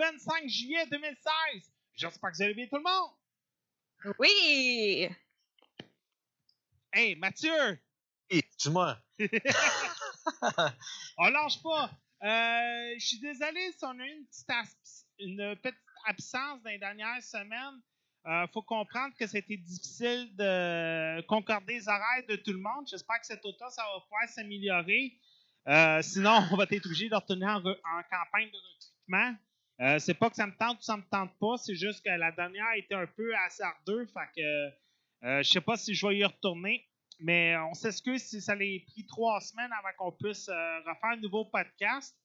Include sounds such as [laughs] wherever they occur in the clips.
25 juillet 2016. J'espère que vous allez bien tout le monde. Oui! Hey Mathieu, Hey, dis-moi. [laughs] [laughs] on lâche pas. Euh, Je suis désolé si on a eu une petite, abs- une petite absence dans les dernières semaines. Il faut comprendre que c'était difficile de concorder les horaires de tout le monde. J'espère que cet automne, ça va pouvoir s'améliorer. Euh, sinon, [laughs] on va être obligé de retourner en, re- en campagne de recrutement. Euh, c'est pas que ça me tente ou ça me tente pas, c'est juste que la dernière était un peu hasardeuse. Fait que euh, je sais pas si je vais y retourner. Mais on s'excuse si ça l'a pris trois semaines avant qu'on puisse euh, refaire un nouveau podcast.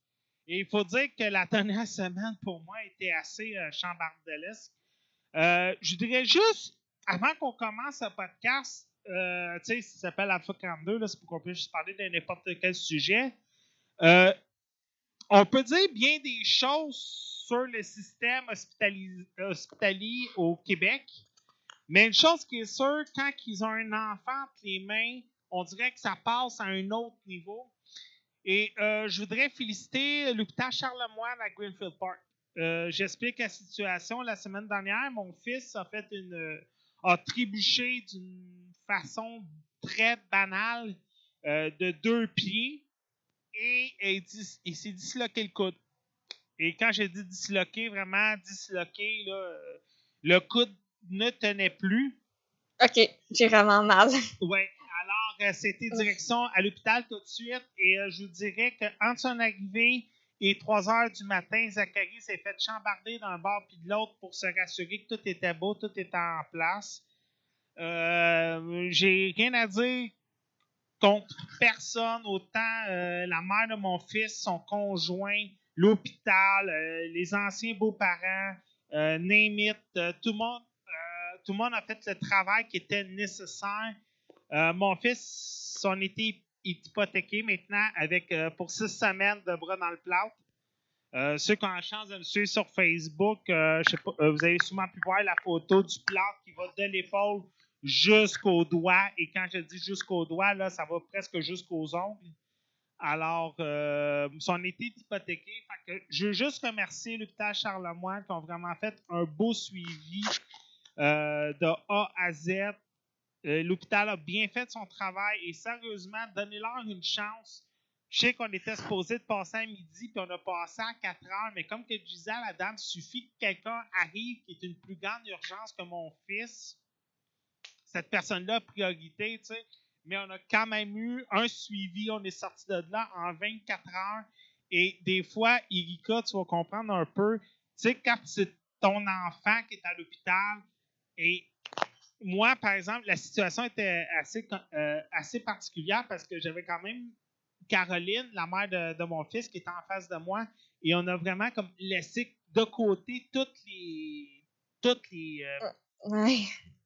Et il faut dire que la dernière semaine, pour moi, était assez euh, chambardesque. Euh, je dirais juste, avant qu'on commence le podcast, tu sais, ça s'appelle Alpha 42, là, c'est pour qu'on puisse parler de n'importe quel sujet. On peut dire bien des choses sur le système hospitali- hospitalier au Québec. Mais une chose qui est sûre, quand ils ont un enfant entre les mains, on dirait que ça passe à un autre niveau. Et euh, je voudrais féliciter l'hôpital Charlemagne à Greenfield Park. Euh, J'explique la situation. La semaine dernière, mon fils a fait une a trébuché d'une façon très banale euh, de deux pieds et, et il s'est disloqué le coude. Et quand j'ai dit disloqué, vraiment disloqué, là, euh, le coude ne tenait plus. Ok, j'ai vraiment mal. [laughs] Oui. Alors, euh, c'était direction à l'hôpital tout de suite. Et euh, je vous dirais qu'entre son arrivée et 3 heures du matin, Zachary s'est fait chambarder d'un bord puis de l'autre pour se rassurer que tout était beau, tout était en place. Euh, J'ai rien à dire contre personne, autant euh, la mère de mon fils, son conjoint, l'hôpital, euh, les anciens beaux-parents, euh, euh, tout le monde euh, tout le monde a fait le travail qui était nécessaire. Mon fils, son été hypothéqué maintenant avec pour six semaines de bras dans le plâtre. Ceux qui ont la chance de me suivre sur Facebook, vous avez sûrement pu voir la photo du plâtre qui va de l'épaule jusqu'au doigt. Et quand je dis jusqu'au doigt, là, ça va presque jusqu'aux ongles. Alors, son été est je veux juste remercier l'hôpital Charlemagne qui ont vraiment fait un beau suivi euh, de A à Z. Euh, L'hôpital a bien fait son travail et sérieusement, donnez-leur une chance. Je sais qu'on était supposé de passer à midi puis on a passé à 4 heures, mais comme que je disais à la dame, suffit que quelqu'un arrive qui est une plus grande urgence que mon fils. Cette personne-là a priorité, tu sais. Mais on a quand même eu un suivi. On est sorti de là en 24 heures. Et des fois, Erika, tu vas comprendre un peu. Tu sais, quand c'est ton enfant qui est à l'hôpital, et moi, par exemple, la situation était assez, euh, assez particulière parce que j'avais quand même Caroline, la mère de, mon fils, qui était en face de moi, et on a vraiment comme laissé de côté toutes les toutes les euh.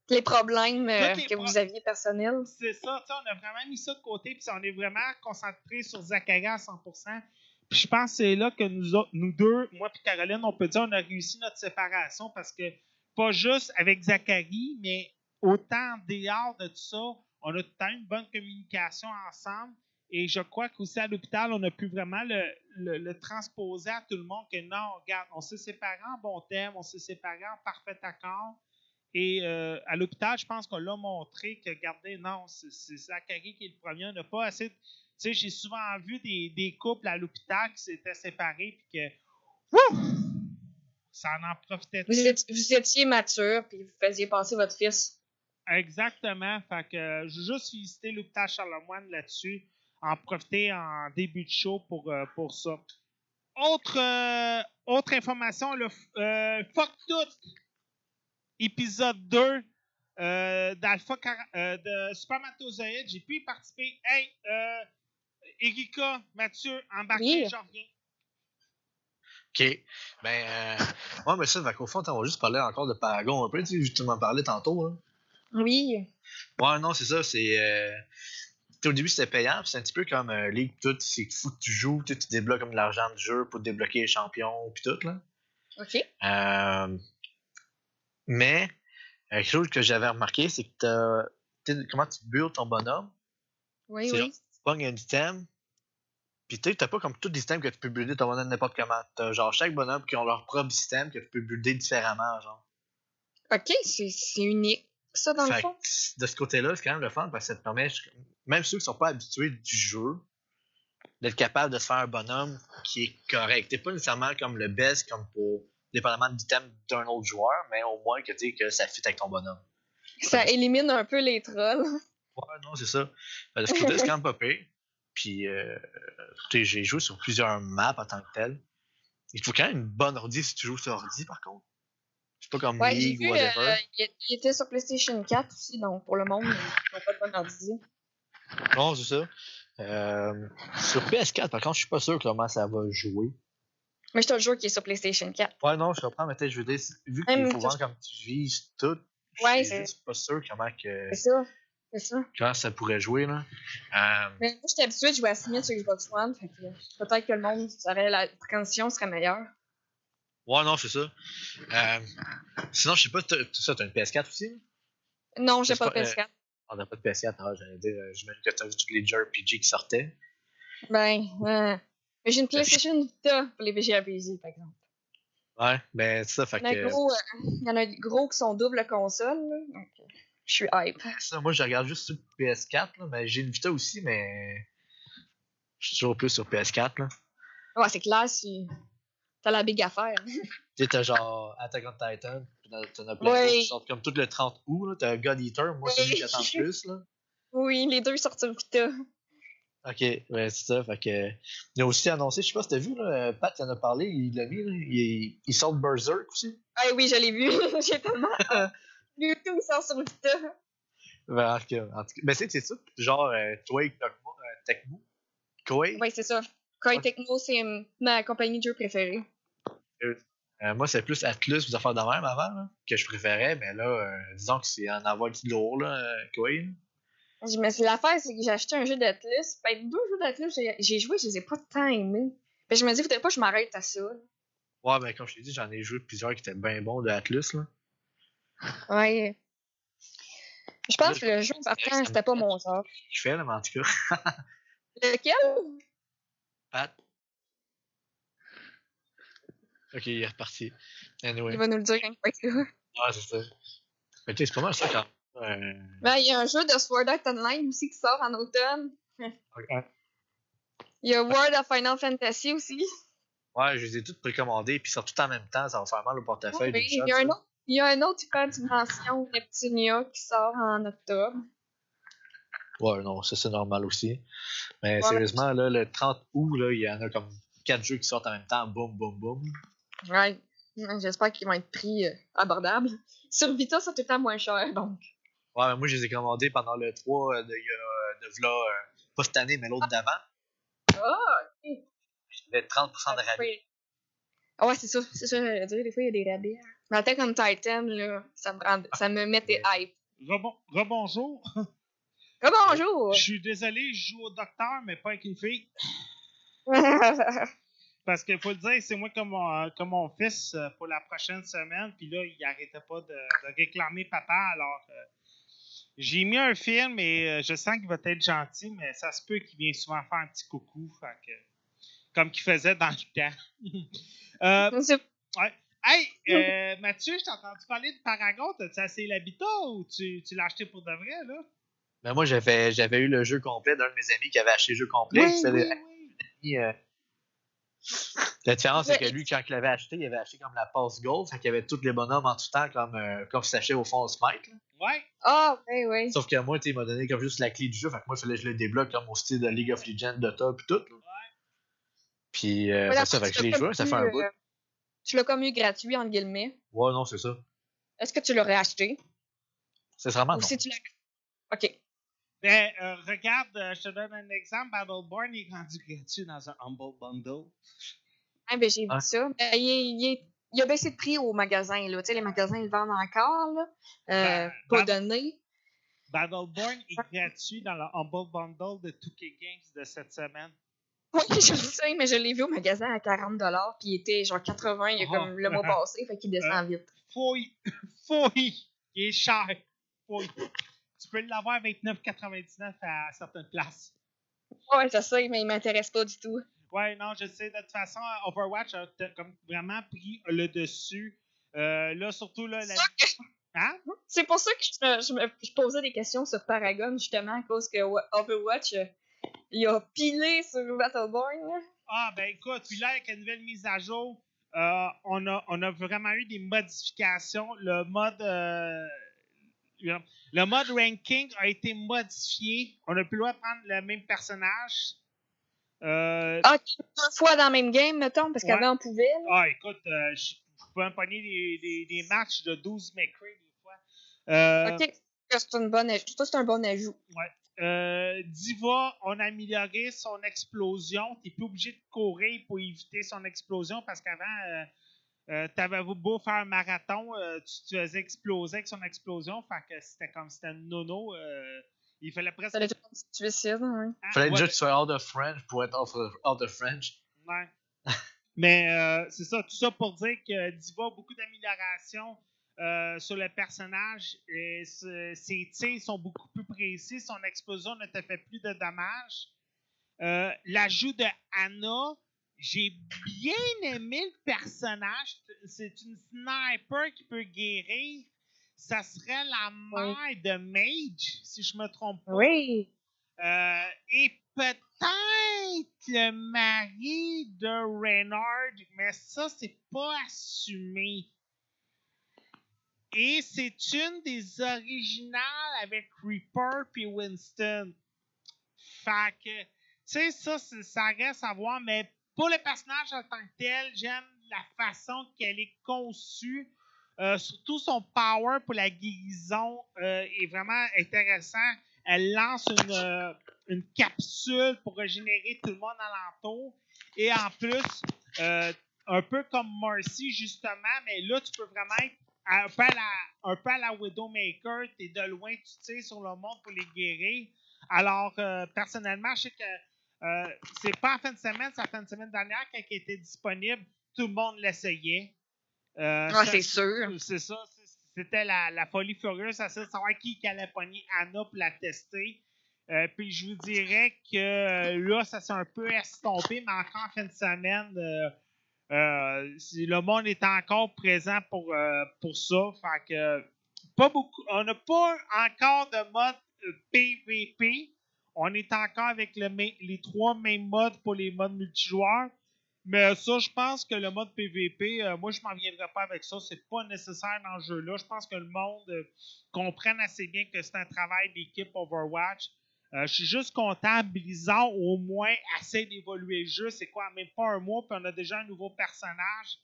Les problèmes euh, les que pro- vous aviez personnels. c'est ça, tu sais, on a vraiment mis ça de côté, puis on est vraiment concentré sur Zachary à 100%. Puis je pense que c'est là que nous, autres- nous deux, moi et Caroline, on peut dire on a réussi notre séparation parce que pas juste avec Zachary, mais autant en dehors de tout ça, on a tout le temps une bonne communication ensemble. Et je crois qu'aussi à l'hôpital, on a pu vraiment le, le- le transposer à tout le monde que non, regarde, on s'est séparés en bon terme, on s'est séparés en parfait accord. Et euh, à l'hôpital, je pense qu'on l'a montré que, regardez, non, c'est Zachary qui est le premier. On n'a pas assez. Tu sais, j'ai souvent vu des, des couples à l'hôpital qui s'étaient séparés puis que. Wouh! Ça en en profitait. Vous, étiez, vous étiez mature, puis vous faisiez passer votre fils. Exactement. Fait que euh, je veux juste féliciter l'hôpital Charlemagne là-dessus. En profiter en début de show pour, euh, pour ça. Autre, euh, autre information, le euh, Fuck Tout, épisode 2 euh, d'Alpha euh, de Supermatozoïde. J'ai pu y participer. Hey, euh, Erika, Mathieu, embarquez, Oui. j'en reviens. OK. Ben, euh, ouais, mais ça, qu'au fond, on va juste parler encore de Paragon un peu. Tu sais, tu m'en parlais tantôt. Là. Oui. Ouais, non, c'est ça. C'est. Euh... Au début, c'était payant. puis C'est un petit peu comme euh, League, tout. C'est fou que tu joues. Tu débloques comme de l'argent du jeu pour débloquer les champions, puis tout. Là. OK. Euh, mais, euh, quelque chose que j'avais remarqué, c'est que t'as- tu comment tu builds ton bonhomme. Oui, oui. genre, tu pognes un item, puis tu sais, t'as pas comme tous les que tu peux builder ton bonhomme n'importe comment. T'as genre chaque bonhomme qui ont leur propre système que tu peux builder différemment, genre. OK, c'est unique, ça, dans le fond. que, de ce côté-là, c'est quand même le fun parce que ça te permet, même ceux qui sont pas habitués du jeu, d'être capable de se faire un bonhomme qui est correct. T'es pas nécessairement comme le best, comme pour, dépendamment de l'item d'un autre joueur, mais au moins que, tu que ça fit avec ton bonhomme. Ça élimine un peu les trolls. Ouais, non, c'est ça. Fait, de ce côté, c'est quand même pas pire. Puis, euh, j'ai joué sur plusieurs maps en tant que tel. Il faut quand même une bonne ordi si tu joues sur ordi, par contre. C'est pas comme Ouais, League ou whatever. euh, il il était sur PlayStation 4 aussi, donc pour le monde, ils n'ont pas de bon ordi. Non, c'est ça. Euh, sur PS4, par contre, je suis pas sûr comment ça va jouer. Mais je te le jure qui est sur PlayStation 4. Ouais, non, je comprends, mais peut-être, je veux dire, vu qu'il faut voir comme tu vises tout, Ouais, je c'est- suis pas sûr comment, que, C'est ça. C'est ça. comment ça pourrait jouer, là. Euh, Mais moi, j'étais habituée de jouer à Smith sur Xbox One, fait que peut-être que le monde, aurait, la transition serait meilleure. ouais, non, c'est ça. Euh, sinon, je sais pas, t'as- ça, t'as une PS4 aussi? Non, j'ai C'est pas de pas, euh, PS4. On n'a pas de PS4, ah, j'allais dire, j'imagine que t'as vu tous les JRPG qui sortaient. Ben, mais j'ai une PlayStation Vita pour les VGAPG, par exemple. Ouais, ben ça, fait Il y en a que. gros, euh, il y en a gros qui sont double console, là, donc euh, je suis hype. Ça, moi, je regarde juste sur PS4, là, mais j'ai une Vita aussi, mais. Je suis toujours plus sur PS4, là. Ouais, c'est clair si t'as la big affaire. [laughs] Tu sais, t'as genre Attack on Titan, t'en- as plein Ouais. qui sortent comme tout le 30 août, là. T'as God Eater, moi, c'est lui qui attend le [laughs] plus, là. Oui, les deux sortent sur Vita. Ok, ouais, c'est ça, fait que. Il a aussi annoncé, je sais pas si t'as vu, là, Pat en a parlé, il l'a mis, là, il, il sort de Berserk aussi. Ah oui, je l'ai vu. [laughs] j'ai tellement. [laughs] Lui tout sort sur Vita. Ben, en tout cas, en tout cas- ben, c'est c'est ça, genre, euh, Toei Tecmo, euh, Tecmo, Koei? Oui, c'est ça. Koei Ok. Tecmo, c'est euh, ma compagnie de jeux préférée. Euh, moi, c'est plus Atlus, des affaires de même avant, là, que je préférais, mais là, euh, disons que c'est en avoir du lourd, là, euh, Koei. Là. Je me suis l'affaire, c'est que j'ai acheté un jeu d'Atlus. Ben, deux jeux d'Atlus, j'ai- joué, je les ai pas tant aimés. Ben, je me dis, faudrait pas que je m'arrête à ça. là. Ouais, ben, comme je t'ai dit, j'en ai joué plusieurs qui étaient bien bons de Atlus, là. Ouais. Je pense que le jeu ça partant, me c'était pas mon genre. Je fais, là, mais en tout cas. [laughs] Lequel? Pat. Ok, il est reparti. Anyway. Il va nous le dire quand il va être là. Ouais, c'est ça. Mais tu sais, c'est pas mal ça quand. Euh... Ben, il y a un jeu de Sword Art Online aussi qui sort en automne. Il y a World of Final Fantasy aussi. Ouais, je les ai toutes précommandées, puis ils sortent tout en même temps, ça va faire mal au portefeuille. Il y a un autre. Il y a un autre Hyper Dimension Neptunia qui sort en octobre. Ouais, non, ça c'est normal aussi. Mais Ouais, sérieusement, là, le 30 août, là, il y en a comme 4 jeux qui sortent en même temps, boum, boum, boum. Ouais. J'espère qu'ils vont être pris euh, abordables. Sur Vita, c'est tout le temps moins cher, donc. Ouais, mais moi je les ai commandés pendant le 3 euh, de, de v'là, euh, pas cette année, mais l'autre d'avant. Ah, J'avais 30% de rabais. Oui. Ah ouais, c'est ça. C'est ça, j'allais dire. Des fois, il y a des rabais. Mais Attack on Titan, là, ça me, rend... ça me mettait hype. Rebon- Rebonjour. [laughs] Ah, bonjour! Je suis désolé, je joue au docteur, mais pas avec une fille. [laughs] parce qu'il faut le dire, c'est moi comme mon, comme mon fils euh, pour la prochaine semaine, puis là, il arrêtait pas de, de réclamer papa, alors euh, j'ai mis un film et euh, je sens qu'il va être gentil, mais ça se peut qu'il vienne souvent faire un petit coucou, fait que, comme qu'il faisait dans le temps. [laughs] Euh, C'est- hey, euh, Mathieu, je t'ai entendu parler de Paragon, t'as-tu essayé l'habitat ou tu, tu l'as acheté pour de vrai, là? Ben moi, j'avais, j'avais eu le jeu complet d'un de mes amis qui avait acheté le jeu complet. Oui, oui, oui. euh, La différence, c'est que Ouais. lui, quand il l'avait acheté, il avait acheté comme la passe gold, fait qu'il y avait tous les bonhommes en tout temps comme, euh, comme si t'achetais au fond Smite. là. Ouais. Ah, oui, oui. Sauf que moi, il m'a donné comme juste la clé du jeu, fait que moi, il fallait que je le débloque comme au style de League of Legends, Dota, puis tout. là. Puis, euh, Ouais, ça, fait que je l'ai joué, ça fait un bout. euh, Tu l'as comme eu gratuit, entre guillemets. Ouais, non, c'est ça. Est-ce que tu l'aurais acheté? C'est vraiment Ou non. si tu l'as. Ok. Ben, euh, regarde, euh, je te donne un exemple. Battleborn est rendu gratuit dans un Humble Bundle. Ah, ben, j'ai vu Ah. ça. Ben, il, est- il est- il a baissé de prix au magasin, là. Tu sais, les magasins, ils le vendent encore, là. Euh, Ben, pas ben- donné. Battleborn est gratuit dans le Humble Bundle de 2K Games de cette semaine. Oui, [laughs] je le sais, mais je l'ai vu au magasin à 40$, puis il était genre 80$ il y a Oh. comme le mois [laughs] passé, fait qu'il descend vite. Fouille! [laughs] Fouille! Il est cher! Fouille! Tu peux l'avoir à 29,99 à certaines places. Ouais, je sais, mais il m'intéresse pas du tout. Ouais, non, je sais. De toute façon, Overwatch a comme vraiment pris le dessus. Euh, là, surtout, là, la... Hein? C'est pour ça que je me, je me- je posais des questions sur Paragon, justement, à cause que Wa- Overwatch, euh, il a pilé sur Battleborn. Ah, ben écoute, puis là, avec la nouvelle mise à jour, euh, on, a, on a vraiment eu des modifications. Le mode. euh, le mode ranking a été modifié. On n'a plus le droit de prendre le même personnage. Euh, Ah, deux fois dans le même game, mettons, parce Ouais. qu'avant on pouvait. ah, écoute, euh, je pouvais me pogner des, des, des matchs de 12 McCray des fois. Euh, Ok, c'est une bonne c'est un bon ajout. Euh, Diva, on a amélioré son explosion. T'es plus obligé de courir pour éviter son explosion parce qu'avant, euh, t'avais beau faire un marathon, euh, tu te faisais exploser avec son explosion. Fait que c'était comme c'était un nono. euh, il fallait presque. Ça allait être un petit suicide, hein. Ah, Fallait ouais, déjà que tu sois out of French pour être out of, out of French. ouais. [laughs] Mais euh, c'est ça, tout ça pour dire que Diva a beaucoup d'améliorations euh, sur le personnage. Et ses tirs sont beaucoup plus précis. Son explosion ne te fait plus de dommages. Euh, L'ajout de Anna, j'ai bien aimé le personnage. C'est une sniper qui peut guérir. Ça serait la mère de Mage, si je me trompe pas. Oui. Euh, et peut-être le mari de Reynard, mais ça, c'est pas assumé. Et c'est une des originales avec Reaper puis Winston. Fait que, tu sais, ça, ça reste à voir, mais pour le personnage en tant que tel, j'aime la façon qu'elle est conçue. Euh, surtout son power pour la guérison euh, est vraiment intéressant. Elle lance une, euh, une capsule pour régénérer tout le monde alentour. Et en plus, un peu comme Marcy, justement, mais là, tu peux vraiment être un peu à la, un peu à la Widowmaker. Tu es de loin, tu tires sur le monde pour les guérir. Alors, personnellement, je sais que euh, c'est pas en fin de semaine, c'est la fin de semaine dernière, quand elle était disponible, tout le monde l'essayait. Euh, Ah, ça- c'est sûr. c'est ça. C'était la, la folie furieuse. à savoir qui, qui allait pogner Anna pour la tester. Euh, puis je vous dirais que là, ça s'est un peu estompé, mais encore en fin de semaine, si le monde est encore présent pour, pour ça. Fait que pas beaucoup. On n'a pas encore de mode PVP. On est encore avec les trois mêmes modes pour les modes multijoueurs. Mais ça, je pense que le mode PVP, euh, moi, je m'en viendrai pas avec ça. C'est pas nécessaire dans le jeu-là. Je pense que le monde euh, comprenne assez bien que c'est un travail d'équipe Overwatch. Euh, je suis juste content. Blizzard, au moins, essaie d'évoluer le jeu. C'est quoi, même pas un mois, puis on a déjà un nouveau personnage.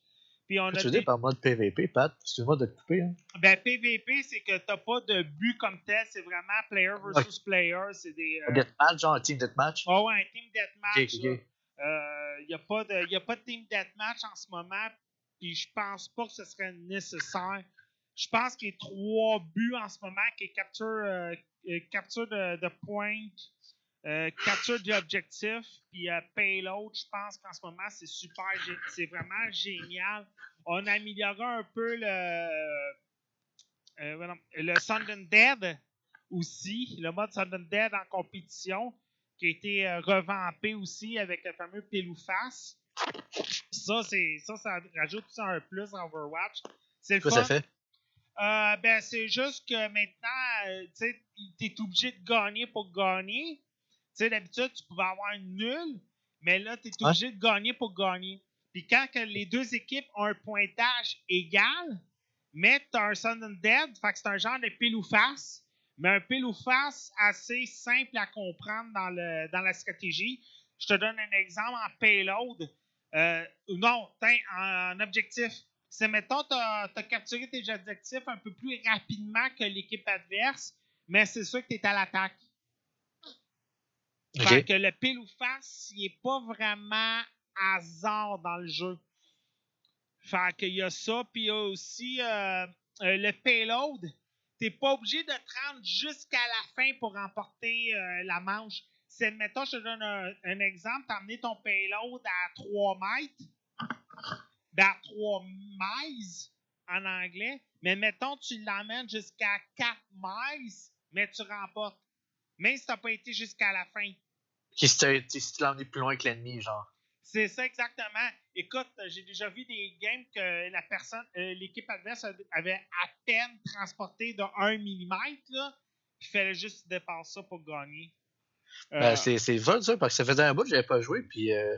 Puis on a tu veux des- dire par mode PVP, Pat? Excuse-moi de te couper. Hein. ben, PVP, c'est que t'as pas de but comme tel. C'est vraiment player versus player. C'est des. euh, Deathmatch, genre un team deathmatch? Ah ouais, un team deathmatch. Il n'y a, pas de- y a pas de team deathmatch en ce moment, puis je pense pas que ce serait nécessaire. Je pense qu'il y a trois buts en ce moment qui est capture, euh, euh, capture de, de point, euh, capture d'objectifs, puis euh, payload, je pense qu'en ce moment, c'est super, c'est vraiment génial. On a amélioré un peu le, euh, voilà, le Sun Dead aussi, le mode Sun Dead en compétition, qui a été euh, revampé aussi avec le fameux pile ou face. Ça, c'est, ça, ça rajoute ça un plus à Overwatch. C'est le Quoi fun. ça fait? Euh, ben, c'est juste que maintenant, euh, tu t'es obligé de gagner pour gagner. Tu sais, d'habitude, tu pouvais avoir une nulle, mais là, t'es Ouais. obligé de gagner pour gagner. Puis quand que les deux équipes ont un pointage égal, mais t'as un Sudden Dead, fait que c'est un genre de pile ou face, mais un pile ou face assez simple à comprendre dans, le, dans la stratégie. Je te donne un exemple en payload. Euh, non, tiens, en objectif. C'est, mettons, tu as, capturé tes objectifs un peu plus rapidement que l'équipe adverse, mais c'est sûr que tu es à l'attaque. Fait que le pile ou face, il n'est pas vraiment hasard dans le jeu. Fait qu'il y a ça, puis il y a aussi euh, euh, le payload. T'es pas obligé de te rendre jusqu'à la fin pour remporter euh, la manche. C'est, mettons, je te donne un, un exemple, t'as amené ton payload à 3 mètres, ben, à 3 miles en anglais, mais mettons, tu l'emmènes jusqu'à 4 miles, mais tu remportes. Même si t'as pas été jusqu'à la fin. Qui l'as emmené plus loin que l'ennemi, genre. C'est ça exactement. Écoute, euh, j'ai déjà vu des games que la personne, euh, l'équipe adverse avait à peine transporté de 1 mm, là, puis il fallait juste qu'il dépasse ça pour gagner. Euh, Ben, c'est fun ça, parce que ça faisait un bout que j'avais pas joué, puis euh,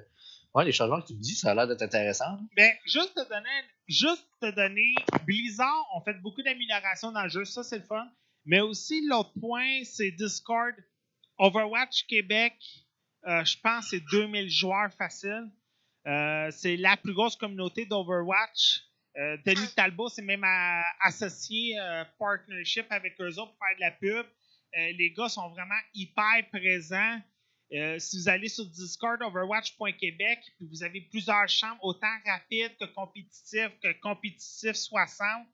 ouais, les changements que tu me dis, ça a l'air d'être intéressant. Ben, juste te donner, juste te donner, Blizzard ont fait beaucoup d'améliorations dans le jeu, ça c'est le fun. Mais aussi, l'autre point, c'est Discord. Overwatch Québec, euh, je pense que c'est 2000 joueurs faciles. Euh, c'est la plus grosse communauté d'Overwatch. Euh, Denis Talbot s'est même à- associé partnership avec eux autres pour faire de la pub. Les gars sont vraiment hyper présents. Si vous allez sur Discord Overwatch.québec, puis vous avez plusieurs chambres, autant rapides que compétitifs, que compétitifs 60,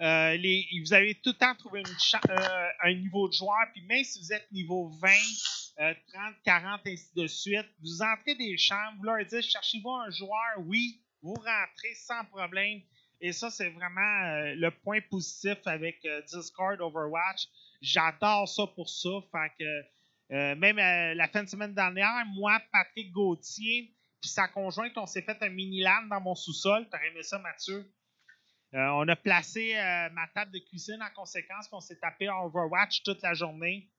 euh, vous avez tout le temps trouvé euh, un niveau de joueur, puis même si vous êtes niveau 20, euh, 30, 40, ainsi de suite, vous entrez des chambres, vous leur dites cherchez-vous un joueur, oui, vous rentrez sans problème. Et ça, c'est vraiment euh, le point positif avec Discord Overwatch. J'adore ça pour ça. Fait que même la fin de semaine dernière, moi, Patrick Gauthier, puis sa conjointe, on s'est fait un mini LAN dans mon sous-sol. T'aurais aimé ça, Mathieu? Euh, on a placé euh, ma table de cuisine en conséquence, puis on s'est tapé Overwatch toute la journée.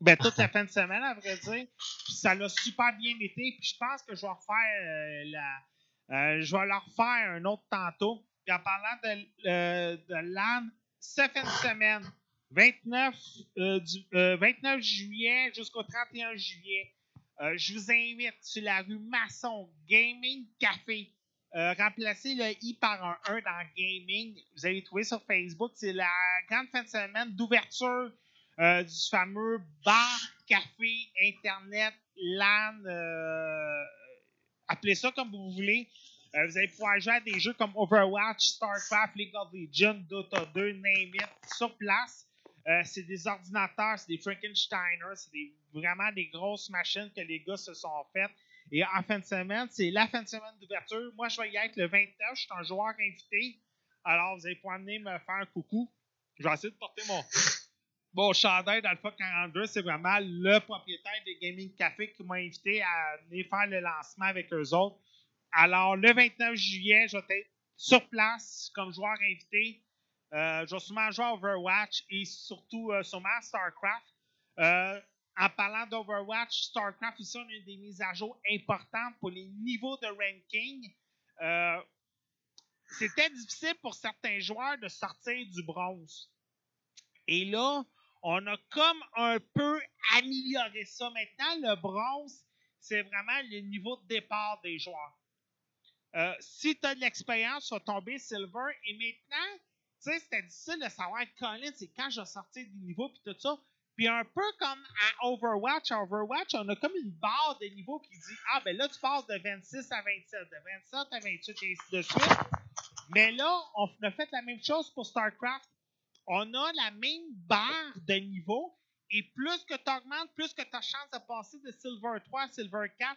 Ben, toute la [laughs] fin de semaine, à vrai dire. Puis ça l'a super bien été. Puis je pense que je vais refaire euh, la. je vais leur faire un autre tantôt. Puis en parlant de, de LAN, cette fin de semaine, 29, euh, du, euh, 29 juillet jusqu'au 31 juillet, euh, je vous invite sur la rue Masson Gaming Café. Euh, remplacez le i par un 1 dans gaming. Vous allez trouver sur Facebook. C'est la grande fin de semaine d'ouverture euh, du fameux bar, café, internet, LAN. euh, appelez ça comme vous voulez. Vous allez pouvoir jouer à des jeux comme Overwatch, StarCraft, League of Legends, Dota 2, name it, sur place. C'est des ordinateurs, c'est des Frankensteiner, c'est vraiment des grosses machines que les gars se sont faites. Et en fin de semaine, c'est la fin de semaine d'ouverture. Moi, je vais y être le 29. Je suis un joueur invité. Alors, vous allez pouvoir venir me faire un coucou. Je vais essayer de porter mon, mon chandail d'Alpha 42. C'est vraiment le propriétaire des Gaming Café qui m'a invité à venir faire le lancement avec eux autres. Alors, le 29 juillet, je vais être sur place comme joueur invité. Euh, je vais sûrement jouer à Overwatch et surtout euh, sûrement à StarCraft. Euh, en parlant d'Overwatch, StarCraft, ici, on a des mises à jour importantes pour les niveaux de ranking. Euh, C'était difficile pour certains joueurs de sortir du bronze. Et là, on a comme un peu amélioré ça. Maintenant, le bronze, c'est vraiment le niveau de départ des joueurs. Euh, si tu as de l'expérience, tu vas tomber silver. Et maintenant, tu sais, c'était difficile de savoir, Colin, c'est quand je sortir du niveau puis tout ça. Un peu comme à Overwatch, à Overwatch, on a comme une barre de niveau qui dit Ah, ben là, tu passes de 26 à 27, de 27 à 28, et ainsi de suite. Mais là, on a fait la même chose pour StarCraft. On a la même barre de niveau Et plus que tu augmentes, plus que tu as chance de passer de Silver 3 à Silver 4,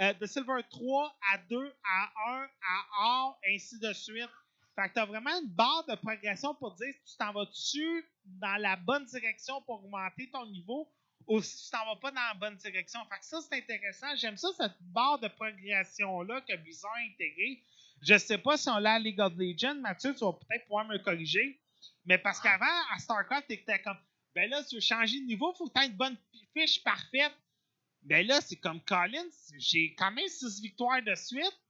euh, de Silver 3 à 2 à 1 à Or, ainsi de suite. Fait que tu as vraiment une barre de progression pour dire si tu t'en vas-tu dans la bonne direction pour augmenter ton niveau ou si tu t'en vas pas dans la bonne direction. Fait que ça, c'est intéressant. J'aime ça, cette barre de progression-là que Blizzard a intégrée. Je sais pas si on l'a à League of Legends. Mathieu, tu vas peut-être pouvoir me corriger. Mais parce qu'avant, à StarCraft, t'étais comme, ben là, tu veux changer de niveau, faut que tu aies une bonne fiche parfaite. Ben là, c'est comme Collins, j'ai quand même six victoires de suite,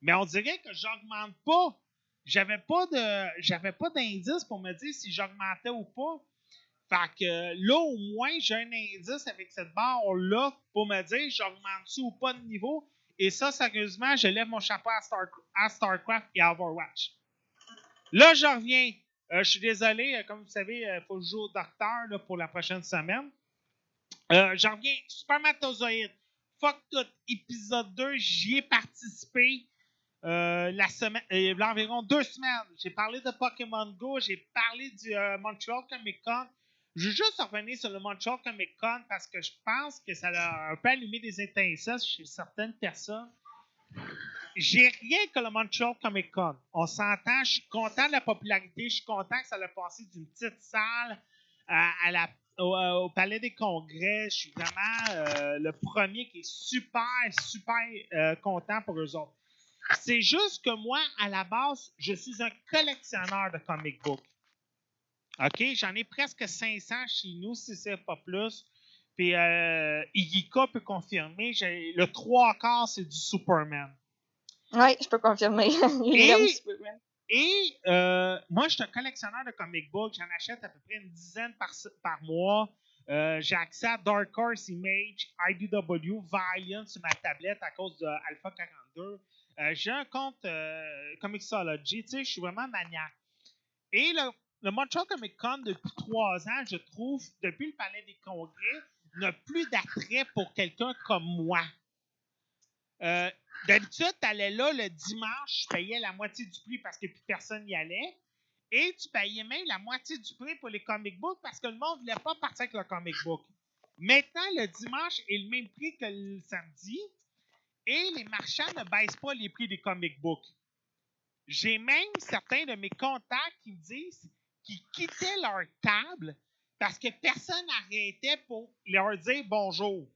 mais on dirait que j'augmente pas. J'avais pas de j'avais pas d'indice pour me dire si j'augmentais ou pas. Fait que là, au moins, j'ai un indice avec cette barre-là pour me dire j'augmente-tu ou pas de niveau? Et ça, sérieusement, je lève mon chapeau à, Star, à StarCraft et à Overwatch. Là, je reviens. Euh, je suis désolé, euh, comme vous savez, il faut que je joue au docteur pour la prochaine semaine. Euh, J'en reviens. Spermatozoïde. Fuck tout. Épisode 2, j'y ai participé euh, la semaine, euh, environ deux semaines. J'ai parlé de Pokémon Go, j'ai parlé du euh, Montreal Comic Con. Je veux juste revenir sur le Montreal Comic Con parce que je pense que ça a un peu allumé des étincelles chez certaines personnes. J'ai rien que le Montreal Comic Con. On s'entend, je suis content de la popularité, je suis content que ça a passé d'une petite salle la au, euh, au, Palais des Congrès. Je suis vraiment le premier qui est super, super content pour eux autres. C'est juste que moi, à la base, je suis un collectionneur de comic books. OK? J'en ai presque 500 chez nous, si c'est pas plus. Puis euh, Igika peut confirmer, le trois quarts, c'est du Superman. Oui, je peux confirmer. [laughs] Et, Superman. Et euh, moi, je suis un collectionneur de comic books. J'en achète à peu près une dizaine par, par mois. Euh, j'ai accès à Dark Horse Image, IDW, Valiant sur ma tablette à cause de Alpha 42. Euh, j'ai un compte euh, Comixology. Tu sais, je suis vraiment maniaque. Et le, le Montreal Comic Con, depuis trois ans, je trouve, depuis le Palais des Congrès, n'a plus d'attrait pour quelqu'un comme moi. Euh, D'habitude, tu allais là le dimanche, je payais la moitié du prix parce que plus personne n'y allait. Et tu payais même la moitié du prix pour les comic books parce que le monde ne voulait pas partir avec le comic book. Maintenant, le dimanche est le même prix que le samedi et les marchands ne baissent pas les prix des comic books. J'ai même certains de mes contacts qui me disent qu'ils quittaient leur table parce que personne n'arrêtait pour leur dire bonjour.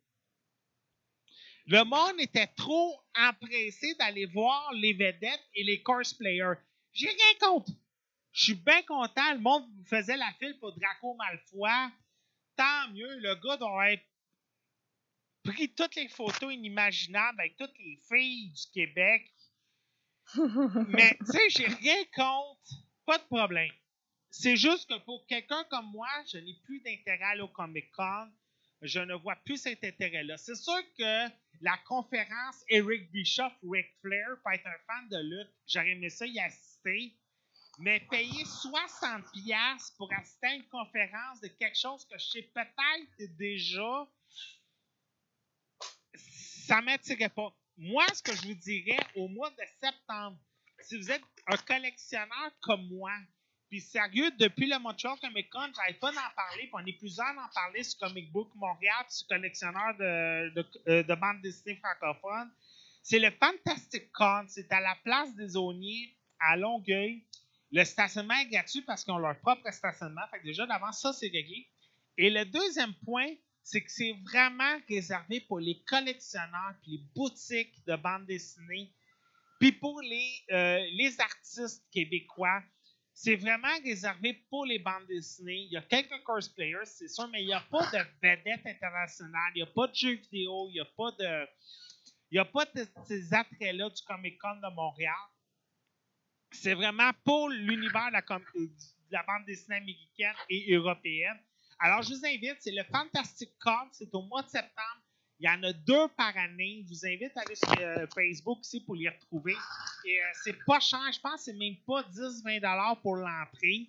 Le monde était trop empressé d'aller voir les vedettes et les cosplayers. J'ai rien contre. Je suis bien content. Le monde faisait la file pour Draco Malfoy. Tant mieux. Le gars doit être pris toutes les photos inimaginables avec toutes les filles du Québec. [laughs] Mais, tu sais, j'ai rien contre. Pas de problème. C'est juste que pour quelqu'un comme moi, je n'ai plus d'intérêt au Comic Con. Je ne vois plus cet intérêt-là. C'est sûr que la conférence Eric Bischoff, Ric Flair, peut être un fan de lutte. J'aurais aimé ça y assister. Mais payer 60$ pour assister à une conférence de quelque chose que je sais peut-être déjà, ça ne m'attirait pas. Moi, ce que je vous dirais, au mois de septembre, si vous êtes un collectionneur comme moi, puis sérieux, depuis le Montreal Comic Con, j'arrête pas d'en parler, puis on est plusieurs d'en parler sur Comic Book Montréal, sur collectionneur de, euh, de bande dessinée francophone. C'est le Fantastic Con, c'est à la place des Auniers, à Longueuil. Le stationnement est gratuit parce qu'ils ont leur propre stationnement. Fait que déjà, d'avance, ça, c'est réglé. Et le deuxième point, c'est que c'est vraiment réservé pour les collectionneurs les boutiques de bande dessinée, puis pour les, euh, les artistes québécois. C'est vraiment réservé pour les bandes dessinées. Il y a quelques cosplayers, c'est sûr, mais il n'y a pas de vedette internationale, il n'y a pas de jeux vidéo, il n'y a pas de. Il n'y a pas de ces attraits-là du Comic Con de Montréal. C'est vraiment pour l'univers de la, de la bande dessinée américaine et européenne. Alors, je vous invite, c'est le Fantastic Con, c'est au mois de septembre. Il y en a deux par année. Je vous invite à aller sur euh, Facebook ici pour les retrouver. Et euh, c'est pas cher, je pense que c'est même pas 10-20$ pour l'entrée.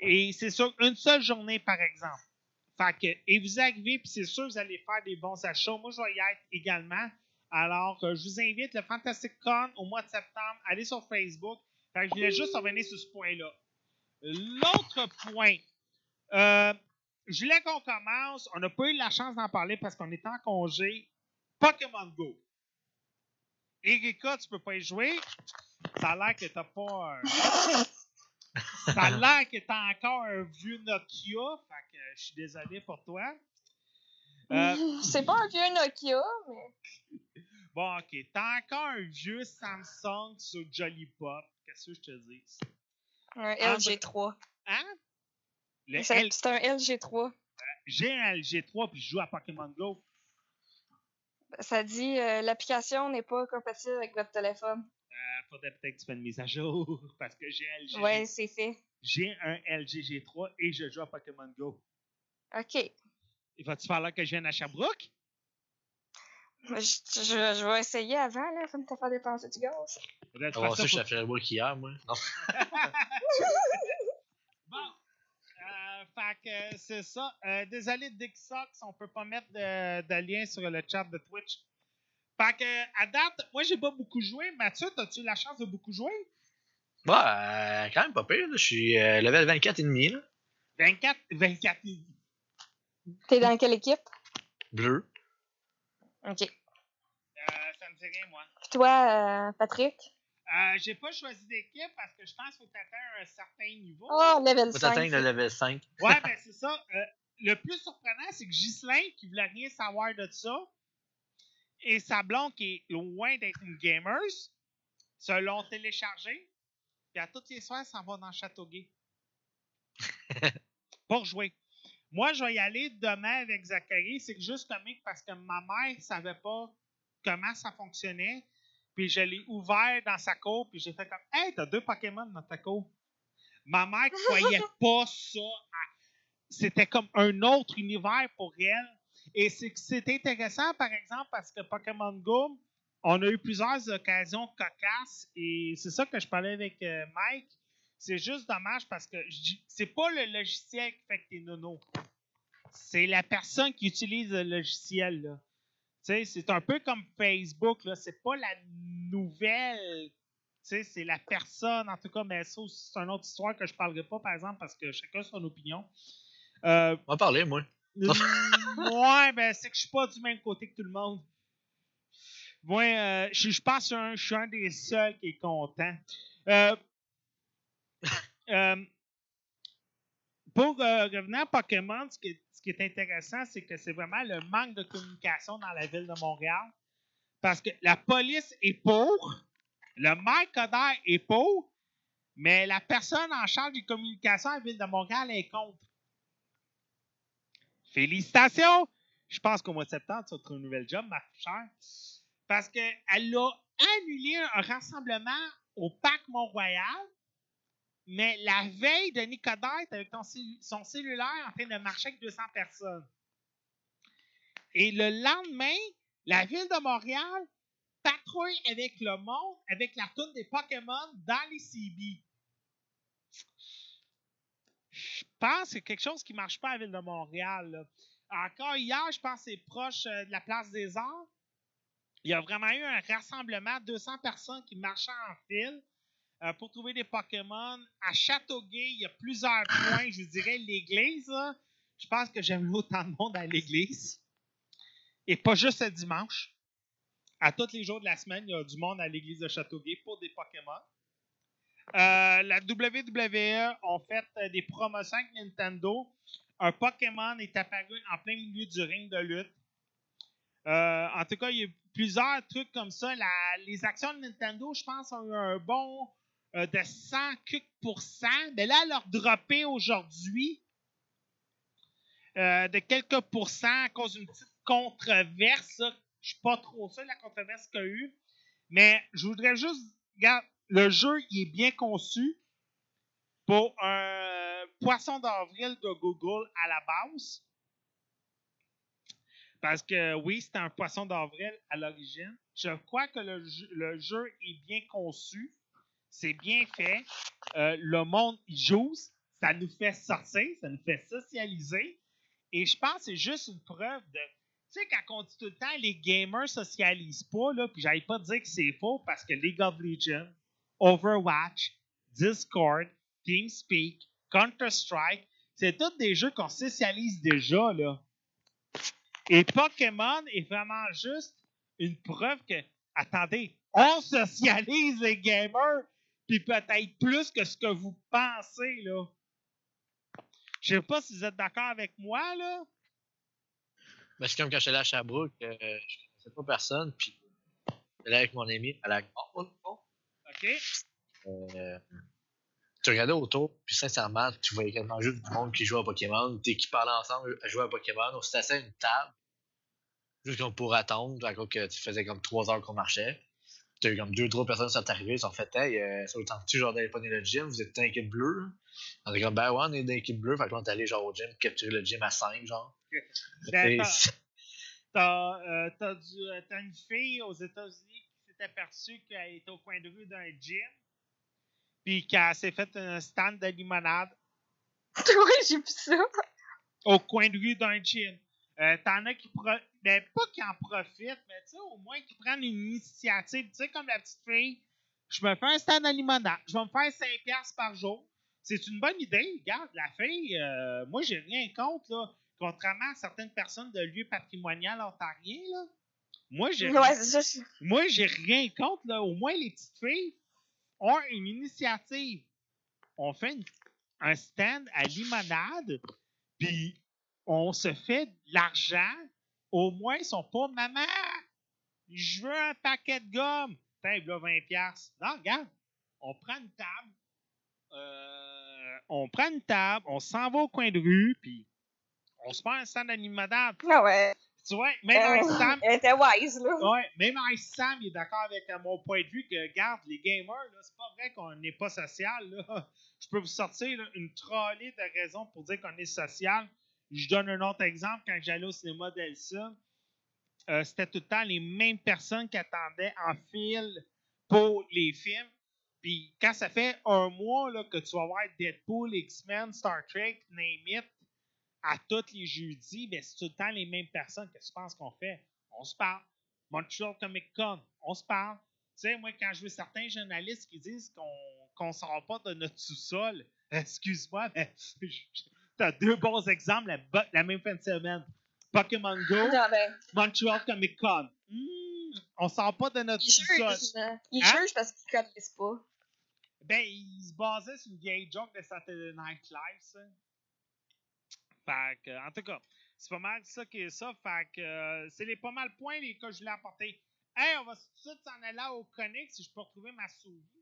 Et c'est sur une seule journée, par exemple. Fait que, et vous arrivez, puis c'est sûr vous allez faire des bons achats. Moi, je vais y être également. Alors, euh, je vous invite, le Fantastic Con au mois de septembre, allez sur Facebook. Je voulais juste revenir sur ce point-là. L'autre point, je voulais qu'on commence. On n'a pas eu la chance d'en parler parce qu'on est en congé. Pokémon Go. Erika, tu peux pas y jouer. Ça a l'air que t'as pas. un- [laughs] Ça a l'air que t'as encore un vieux Nokia. Fait que je suis désolé pour toi. Euh, [laughs] C'est pas un vieux Nokia, mais. bon, ok. T'as encore un vieux Samsung sur Jolly Pop. Qu'est-ce que je te dis? Un Ah, LG3. Hein? C'est L- un LG3. J'ai un LG3 puis je joue à Pokémon Go. Ça dit euh, l'application n'est pas compatible avec votre téléphone. Euh, faudrait peut-être que tu fasses une mise à jour [laughs] parce que j'ai un LG. Ouais, c'est fait. J'ai un LG G3 et je joue à Pokémon Go. OK. Il va-tu falloir que je vienne à Sherbrooke? Je, je, je vais essayer avant, là, afin de te faire dépenser du gaz. Tu On va ça, je t'ai fait work hier, moi. Non. [laughs] Euh, fait que c'est ça. Euh, désolé Dixox, on peut pas mettre de, de lien sur le chat de Twitch. Fait que, à date, moi j'ai pas beaucoup joué. Mathieu, as-tu eu la chance de beaucoup jouer? Ouais, euh, quand même pas pire. là. Je suis euh, level 24 et demi, là. 24, 24 et demi. T'es dans quelle équipe? Bleu. OK. Euh, ça me dit rien, moi. Puis toi, euh, Patrick? Euh, j'ai pas choisi d'équipe parce que je pense qu'il faut atteindre un certain niveau. Oh, level Faut 5. t'atteindre le level 5. Ouais, ben [laughs] c'est ça. Euh, le plus surprenant, c'est que Ghislain, qui voulait rien savoir de ça, et sa blonde, qui est loin d'être une gamer, se l'ont téléchargé, puis à toutes les soirs, ça va dans Châteauguay. [laughs] Pour jouer. Moi, je vais y aller demain avec Zachary. C'est juste comique parce que ma mère ne savait pas comment ça fonctionnait. Puis je l'ai ouvert dans sa cour, puis j'ai fait comme Hey, t'as deux Pokémon dans ta cour. Ma mère croyait [laughs] pas ça. C'était comme un autre univers pour elle. Et c'est intéressant, par exemple, parce que Pokémon Go, on a eu plusieurs occasions cocasses. Et c'est ça que je parlais avec euh, Mike. C'est juste dommage parce que c'est pas le logiciel qui fait que t'es nono. C'est la personne qui utilise le logiciel. Là. C'est un peu comme Facebook. Là. C'est pas la nouvelle. Tu sais, c'est la personne. En tout cas, mais ça, aussi, c'est une autre histoire que je parlerai pas, par exemple, parce que chacun a son opinion. Euh, On va parler, moi. [laughs] Ouais, ben c'est que je suis pas du même côté que tout le monde. Moi, euh, je, je pense que je suis un- des seuls qui est content. Euh, [laughs] euh, pour revenir à Pokémon, ce qui est, qui est intéressant, c'est que c'est vraiment le manque de communication dans la ville de Montréal. Parce que la police est pour, le maire est pour, mais la personne en charge des communications à la ville de Montréal est contre. Félicitations! Je pense qu'au mois de septembre, tu vas trouver un nouvel job, ma chère. Parce qu'elle a annulé un rassemblement au Parc Mont-Royal, mais la veille, Coderre était avec ton son cellulaire en train de marcher avec 200 personnes. Et le lendemain, la ville de Montréal patrouille avec le monde, avec la toune des Pokémon dans les CB. Je pense que quelque chose qui ne marche pas à la ville de Montréal. Encore hier, je pense que c'est proche euh, de la place des Arts. Il y a vraiment eu un rassemblement de 200 personnes qui marchaient en file euh, pour trouver des Pokémon. À Châteauguay, il y a plusieurs [laughs] points. Je dirais l'église. Je pense que j'aime autant de monde à l'église. Et pas juste le dimanche. À tous les jours de la semaine, il y a du monde à l'église de Châteauguay pour des Pokémon. Euh, la WWE ont fait euh, des promotions avec Nintendo. Un Pokémon est apparu en plein milieu du ring de lutte. Euh, en tout cas, il y a eu plusieurs trucs comme ça. La- les actions de Nintendo, je pense, ont eu un bon euh, de 100 quelques pourcents. Mais là, elle leur droppé aujourd'hui euh, de quelques pourcents à cause d'une petite controverse. là. Je suis pas trop sûr de la controverse qu'il y a eu. Mais je voudrais juste. Regarde, le jeu il est bien conçu pour un poisson d'avril de Google à la base. Parce que oui, c'est un poisson d'avril à l'origine. Je crois que le jeu est bien conçu. C'est bien fait. Euh, le monde y joue. Ça nous fait sortir, ça nous fait socialiser. Et je pense que c'est juste une preuve de. Tu sais, quand on dit tout le temps les gamers socialisent pas, là, puis j'allais pas dire que c'est faux parce que League of Legends, Overwatch, Discord, TeamSpeak, Counter-Strike, c'est tous des jeux qu'on socialise déjà, là. Et Pokémon est vraiment juste une preuve que, attendez, on socialise les gamers, puis peut-être plus que ce que vous pensez, là. Je sais pas si vous êtes d'accord avec moi, là. Mais c'est comme quand j'étais allé à Sherbrooke, euh, je connaissais pas personne, puis j'allais avec mon ami à la gare. OK? Euh, tu regardais autour, puis sincèrement, tu voyais quasiment juste du monde qui jouait à Pokémon, qui parlait ensemble à jouer à Pokémon, on s'était assis à une table, juste comme pour attendre, à cause que tu faisais comme 3 heures qu'on marchait. T'as eu comme 2-3 personnes qui sont arrivées, ils sont fait, hey, euh, ça vous tente-tu genre d'aller pogner le gym, vous êtes une équipe bleue? là? On était comme, ben ouais, on est une équipe bleue, fait que là, on est allé genre au gym, capturer le gym à 5, genre. [laughs] C'est- T'as euh, t'as euh, t'as une fille aux États-Unis qui s'est aperçue qu'elle était au coin de rue d'un gym, puis qu'elle s'est fait un stand de limonade [laughs] ouais, j'ai vu ça. au coin de rue d'un gym. Euh, T'en as qui pro- ben, pas qui en profitent, mais tu sais, au moins qui prennent une initiative. Tu sais, comme la petite fille, je me fais un stand de limonade, je vais me faire 5$ piastres par jour. C'est une bonne idée. Regarde, la fille, euh, moi, j'ai rien contre, là. Contrairement à certaines personnes de lieux patrimoniaux ontariens, là. Moi, j'ai Ouais, moi, j'ai rien contre, là. Au moins, les petites filles ont une initiative. On fait une- un stand à limonade, puis on se fait de l'argent. Au moins, ils sont pas maman. Je veux un paquet de gomme. Tiens, là, 20$. piastres. Non, regarde. On prend une table. euh, on prend une table, on s'en va au coin de rue, puis on se fait un stand limonade. Ah ouais. Tu vois, même Euh, Sam, Elle était wise, là. Ouais, même Ice Sam il est d'accord avec euh, mon point de vue que, regarde, les gamers, là, c'est pas vrai qu'on n'est pas social. Là. [laughs] Je peux vous sortir là, une trolley de raisons pour dire qu'on est social. Je donne un autre exemple. Quand j'allais au cinéma d'Elsa, euh, c'était tout le temps les mêmes personnes qui attendaient en file pour les films. Puis quand ça fait un mois là, que tu vas voir Deadpool, X-Men, Star Trek, Name It, à tous les jeudis, ben, c'est tout le temps les mêmes personnes que tu penses qu'on fait? On se parle. Montreal Comic Con, on se parle. Tu sais, moi, quand je vois certains journalistes qui disent qu'on ne sort pas de notre sous-sol, [laughs] excuse-moi, mais [laughs] tu as deux bons exemples la, même fin de semaine. Pokémon Go, Non, ben, Montreal Comic Con. Hmm, on sort pas de notre ils jugent. Ils Hein? jugent parce qu'ils connaissent pas. Ben, il se basait sur une vieille joke de Saturday Night Live, ça. Fait que, en tout cas, c'est pas mal ça qui est ça. Fait que, euh, c'est les pas mal points les que je voulais apporter. Hey, on va tout de suite s'en aller là au Conic si je peux retrouver ma souris.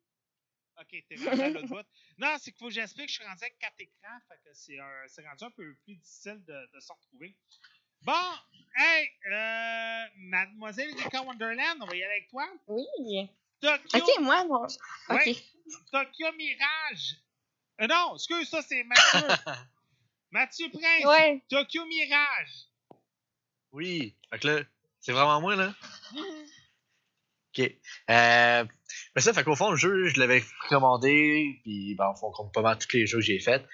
Ok, t'es rendu à l'autre [laughs] bout. Non, c'est qu'il faut que j'explique que je suis rendu avec quatre écrans. Fait que c'est un- c'est rendu un peu plus difficile de, de se retrouver. Bon, hey, euh, Mademoiselle Rika Wonderland, on va y aller avec toi. Oui. Tokyo, Ok, moi, non. Ok. Ouais. Tokyo Mirage. Euh, non, excuse, ça c'est Mathieu. [laughs] Mathieu Prince. Ouais. Tokyo Mirage. Oui. Fait que là, c'est vraiment moi, là. [laughs] Ok. Euh, mais ça, fait qu'au fond, le jeu, je l'avais commandé, puis ben, au fond, comme pas mal tous les jeux que j'ai faits.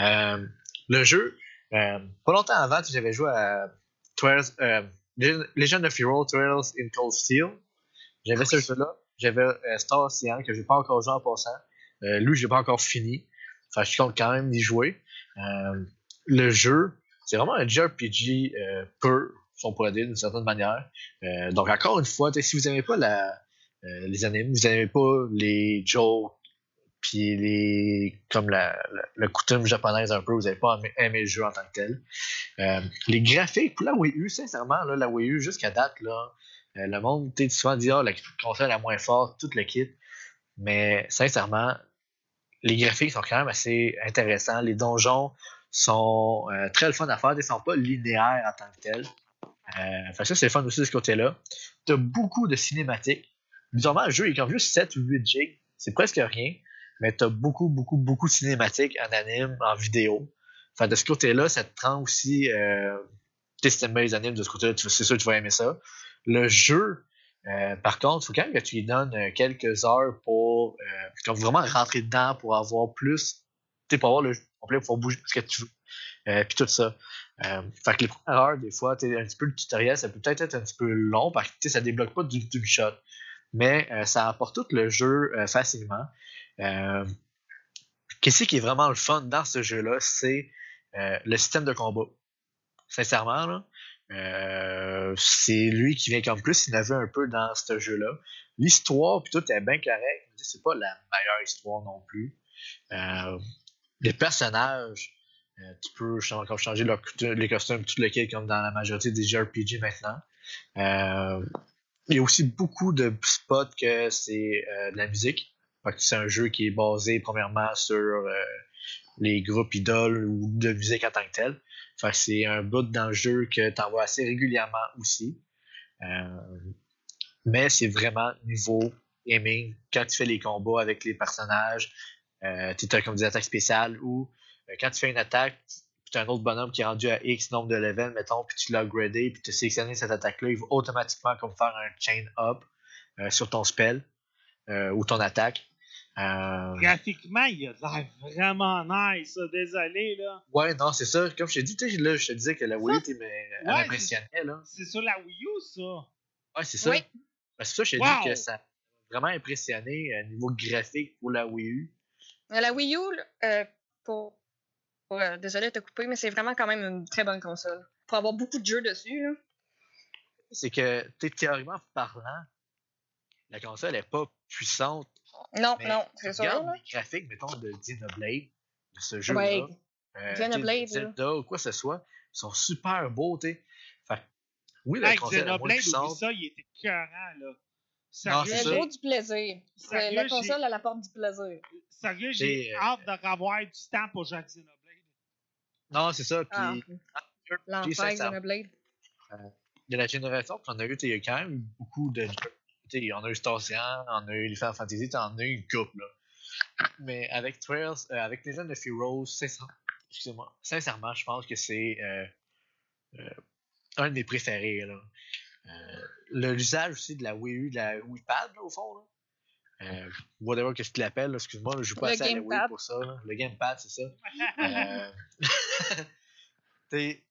Euh, le jeu, euh, pas longtemps avant, j'avais joué à euh, Legend- of Heroes Trails in Cold Steel. J'avais ce jeu-là. J'avais euh, Star Ocean, que j'ai pas encore joué en passant. Euh, lui, j'ai pas encore fini. Enfin, je compte quand même y jouer. Euh, le jeu, c'est vraiment un JRPG euh, pur, si on pourrait dire d'une certaine manière. Euh, donc, encore une fois, si vous n'aimez pas la, euh, les animes, vous n'aimez pas les jokes, puis les comme la, coutume japonaise un peu, vous n'avez pas aimé, le jeu en tant que tel. Euh, les graphiques pour la Wii U, sincèrement, la Wii U jusqu'à date, euh, le monde sais, souvent dit ah, la console la moins forte, tout le kit. Mais sincèrement, les graphiques sont quand même assez intéressants. Les donjons sont très le fun à faire. Ils sont pas linéaires en tant que que ça, c'est le fun aussi de ce côté-là. Tu as beaucoup de cinématiques. Bizarrement, le jeu est comme juste 7 ou 8 gigs. C'est presque rien. Mais tu as beaucoup, beaucoup, beaucoup de cinématiques en anime, en vidéo. De ce côté-là, ça te rend aussi. Euh, si t'aimes les animes de ce côté-là, c'est sûr que tu vas aimer ça. Le jeu, euh, par contre, il faut quand même que tu lui donnes euh, quelques heures pour euh, vraiment rentrer dedans pour avoir plus. Tu pour avoir le complet, pour bouger ce que tu veux. Puis tout ça. Fait que les premières heures, des fois, un petit peu le tutoriel, ça peut peut-être être un petit peu long parce que ça débloque pas du, du shot. Mais euh, ça apporte tout le jeu euh, facilement. Euh, Qu'est-ce qui est vraiment le fun dans ce jeu-là, c'est le système de combat. Sincèrement, c'est lui qui vient comme plus innover un peu dans ce jeu-là. L'histoire, puis tout est bien correct, c'est pas la meilleure histoire non plus. Les personnages, tu peux encore changer les costumes, tout le kit, comme dans la majorité des JRPG maintenant. Il y a aussi beaucoup de spots que c'est euh, de la musique. C'est un jeu qui est basé premièrement sur euh, les groupes idoles ou de musique en tant que tel. Fait que c'est un bout dans le jeu que tu envoies assez régulièrement aussi. Euh, mais c'est vraiment niveau aiming. Quand tu fais les combats avec les personnages, euh, tu as comme des attaques spéciales ou euh, quand tu fais une attaque, tu as un autre bonhomme qui est rendu à X nombre de levels, mettons, puis tu l'as upgradé, puis tu as sélectionné cette attaque-là, il va automatiquement comme faire un chain up euh, sur ton spell euh, ou ton attaque. Euh, Graphiquement, il a l'air vraiment nice, ça. désolé, là. Ouais, non, c'est ça. Comme je t'ai dit, tu sais, là, je te disais que la Wii U Ouais, m'impressionnait, là. C'est sur la Wii U, ça. Ouais, c'est ça. Oui. Ben, c'est ça, je t'ai Wow. dit que ça a vraiment impressionné à niveau graphique pour la Wii U. La Wii U, euh, pour. Désolé de te couper, mais c'est vraiment quand même une très bonne console. Pour avoir beaucoup de jeux dessus, là. C'est que, théoriquement parlant, la console est pas puissante. Non, Mais non, c'est sûr. regarde les graphiques, mettons, de Xenoblade, de ce jeu-là. Ouais. euh, Xenoblade, Zelda ou quoi que ce soit, ils sont super beaux, tu sais. Fait que, oui, la Hey, console est moins puissante. ça, il était écœurant, là. Non, Sérieux, Le gros du plaisir. Sérieux, la console, elle apporte du plaisir. Sérieux, j'ai euh, hâte de revoir du temps pour jouer à Xenoblade. Non, c'est ça. Puis, Ah, puis l'enfer sincèrement, Xenoblade. de la génération qu'on a eu, il y a quand même eu beaucoup de jeux. On a eu Star Ocean, on a eu les Final Fantasy, on a eu une couple. Là. Mais avec Trails, euh, avec Legend of Heroes, sincèrement, excusez-moi, sincèrement, je pense que c'est euh, euh, un de mes préférés. Là. Euh, le- L'usage aussi de la Wii U, de la Wii Pad, là, au fond. Là. Euh, whatever que tu l'appelles, là, excuse-moi, je joue pas Le assez à pour ça. Là. Le gamepad, c'est ça. [laughs] Euh, [laughs]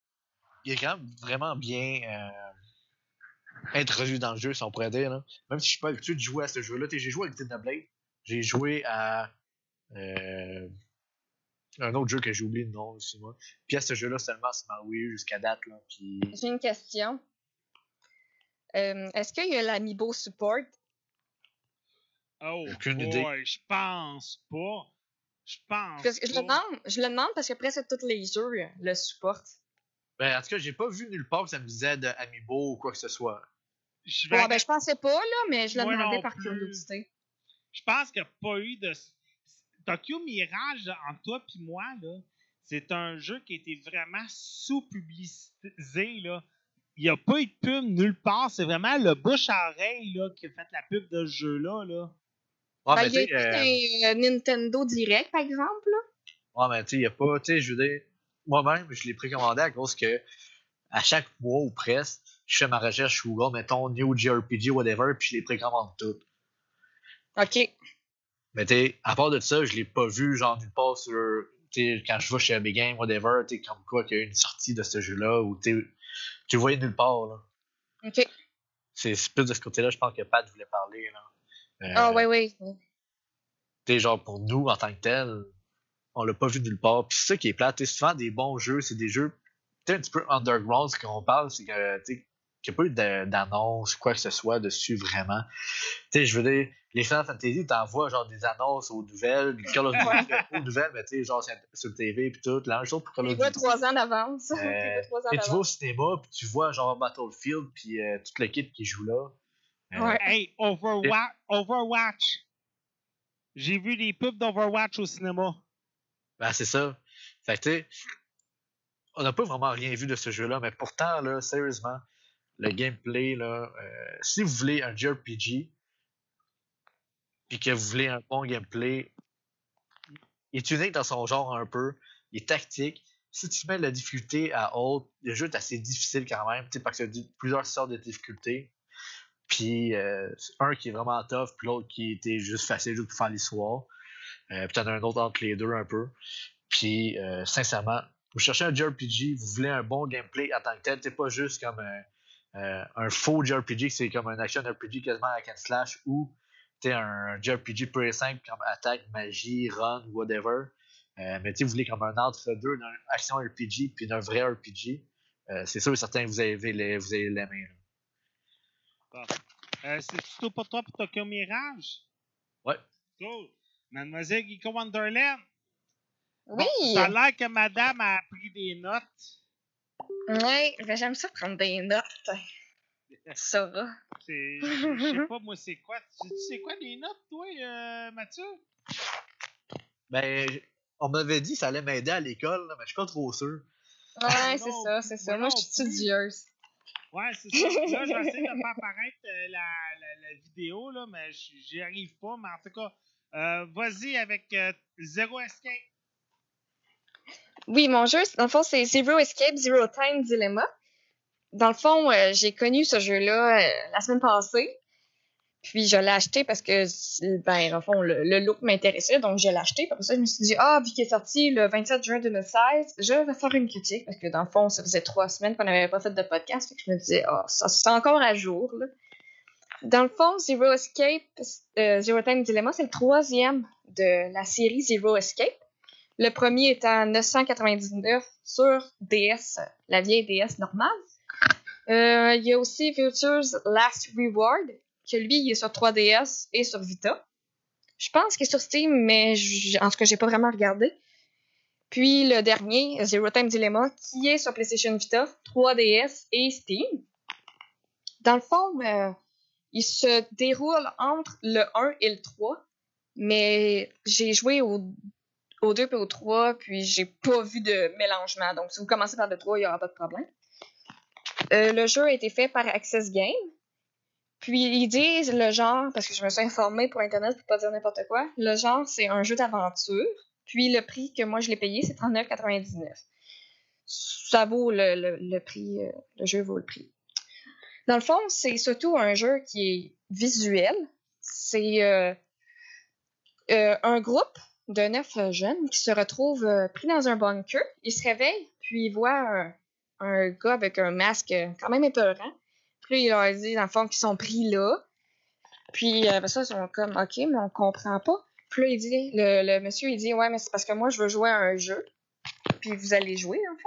il est quand même vraiment bien euh, introduit dans le jeu, si on pourrait dire. Là. Même si je suis pas habitué de jouer à ce jeu-là. J'ai joué avec Xenoblade. J'ai joué à un autre jeu que j'ai oublié le nom aussi, moi. Puis à ce jeu-là seulement sur ma Wii jusqu'à date. Là, puis... J'ai une question. Euh, Est-ce qu'il y a l'Amiibo support? Oh, Aucune boy, idée. je pense pas. Je pense Parce que je, pas. le demande, je le demande parce que presque tous les jeux le supportent. Ben, en tout cas, j'ai pas vu nulle part que ça me disait de Amiibo ou quoi que ce soit. Je, vais Bon, ben, je pensais pas, là, mais je le Moi demandais par plus. curiosité. je pense qu'il n'y a pas eu de. Tokyo Mirage, entre toi et moi, là, c'est un jeu qui a été vraiment sous-publicisé. là. Il n'y a pas eu de pub nulle part. C'est vraiment le bouche à oreille là, qui a fait la pub de ce jeu-là. Là. Ouais, Ben, mais il y a un Nintendo Direct, par exemple. Là. Ouais, mais tu sais, il y a pas, tu sais, je veux dire, moi-même, je l'ai précommandé à cause que à chaque mois ou presque, je fais ma recherche sur Google, mettons New JRPG, whatever, puis je les précommande toutes. OK. Mais tu à part de ça, je l'ai pas vu, genre, nulle part sur, tu sais, quand je vais chez Big Game, whatever, tu comme quoi qu'il y a une sortie de ce jeu-là, ou tu tu le voyais nulle part, là. OK. C'est plus de ce côté-là, je pense que Pat voulait parler, là. Euh, Ah, ouais, ouais. tu sais, genre, pour nous, en tant que tel, on l'a pas vu nulle part. Puis c'est ça qui est plate. Tu sais, souvent, des bons jeux, c'est des jeux, un petit peu underground, ce qu'on parle, c'est que, tu qu'il n'y a pas eu d'annonce, quoi que ce soit dessus, vraiment. Tu sais, je veux dire, les Final Fantasy, t'envoies, genre, des annonces aux nouvelles, Call of [laughs] Duty, aux nouvelles, mais tu sais, genre, sur- sur le TV, puis tout. La même chose pour Call Tu of vois Duty. trois ans d'avance. [laughs] Tu Euh, Et tu vas au cinéma, puis tu vois, genre, Battlefield, puis euh, toute l'équipe qui joue là. Ouais. Hey, Overwatch. Overwatch. J'ai vu des pubs d'Overwatch au cinéma. Ben, c'est ça. Fait que, tu sais, on n'a pas vraiment rien vu de ce jeu-là, mais pourtant, là, sérieusement, le gameplay, là, euh, si vous voulez un JRPG, puis que vous voulez un bon gameplay, il est unique dans son genre un peu, il est tactique. Si tu mets la difficulté à haute, le jeu est assez difficile quand même, parce qu'il y a plusieurs sortes de difficultés. Puis, euh, un qui est vraiment tough, puis l'autre qui était juste facile, juste pour faire l'histoire. Euh, puis t'en un autre entre les deux un peu. Puis, euh, sincèrement, vous cherchez un JRPG, vous voulez un bon gameplay en tant que tel, c'est pas juste comme un, euh, un faux JRPG, c'est comme un action RPG quasiment à and slash ou t'es un JRPG pur et simple comme attaque, magie, run, whatever. Euh, mais si vous voulez comme un entre-deux d'un action RPG puis d'un vrai RPG, euh, c'est sûr et certain que vous allez les, vous allez l'aimer. Bon. Euh, c'est tout pour toi pour Tokyo Mirage? Ouais. Cool. Mademoiselle Geeko Wonderland? Oui! Ça a l'air que madame a pris des notes. Ouais, ben j'aime ça prendre des notes. [laughs] Ça va. C'est- [laughs] Je sais pas, moi, c'est quoi? Tu sais quoi des notes, toi, euh, Mathieu? Ben, on m'avait dit que ça allait m'aider à l'école, mais je suis pas trop sûr. Ouais, c'est non, ça, c'est ça. moi je suis studieuse. Ouais, c'est ça. Là, [laughs] j'essaie de faire apparaître euh, la, la, la vidéo, là, mais j'y arrive pas. Mais en tout cas, euh, vas-y avec euh, Zero Escape. Oui, mon jeu, dans le fond, c'est Zero Escape, Zero Time Dilemma. Dans le fond, euh, j'ai connu ce jeu-là la semaine passée. Puis je l'ai acheté parce que, ben, le fond, le, look m'intéressait, donc je l'ai acheté. Puis après ça, je me suis dit, ah, vu qu'il est sorti le 27 juin 2016, je vais faire une critique. Parce que dans le fond, ça faisait trois semaines qu'on n'avait pas fait de podcast. Fait que je me disais, ah, ça c'est encore à jour, là. Dans le fond, Zero Escape, euh, Zero Time Dilemma, c'est le troisième de la série Zero Escape. Le premier est en 999 sur DS, la vieille DS normale. Euh, il y a aussi Future's Last Reward, que lui, il est sur 3DS et sur Vita. Je pense qu'il est sur Steam, mais en tout cas, j'ai pas vraiment regardé. Puis le dernier, Zero Time Dilemma, qui est sur PlayStation Vita, 3DS et Steam. Dans le fond, euh, il se déroule entre le 1 et le 3, mais j'ai joué au au 2 et au 3, puis j'ai pas vu de mélangement. Donc, si vous commencez par le 3, il n'y aura pas de problème. Euh, le jeu a été fait par Access Game. Puis, ils disent le genre, parce que je me suis informée pour Internet pour pas dire n'importe quoi, le genre, c'est un jeu d'aventure. Puis, le prix que moi, je l'ai payé, c'est 39,99. Ça vaut le, le, le prix, euh, le jeu vaut le prix. Dans le fond, c'est surtout un jeu qui est visuel. C'est euh, euh, un groupe de neuf jeunes qui se retrouvent pris dans un bunker. Ils se réveillent, puis ils voient un, un gars avec un masque quand même épeurant. Puis là, il leur dit, dans le fond, qu'ils sont pris là. Puis euh, ça, ils sont comme, OK, mais on comprend pas. Puis là, il dit, le, monsieur, il dit, ouais, mais c'est parce que moi, je veux jouer à un jeu. Puis vous allez jouer, dans le.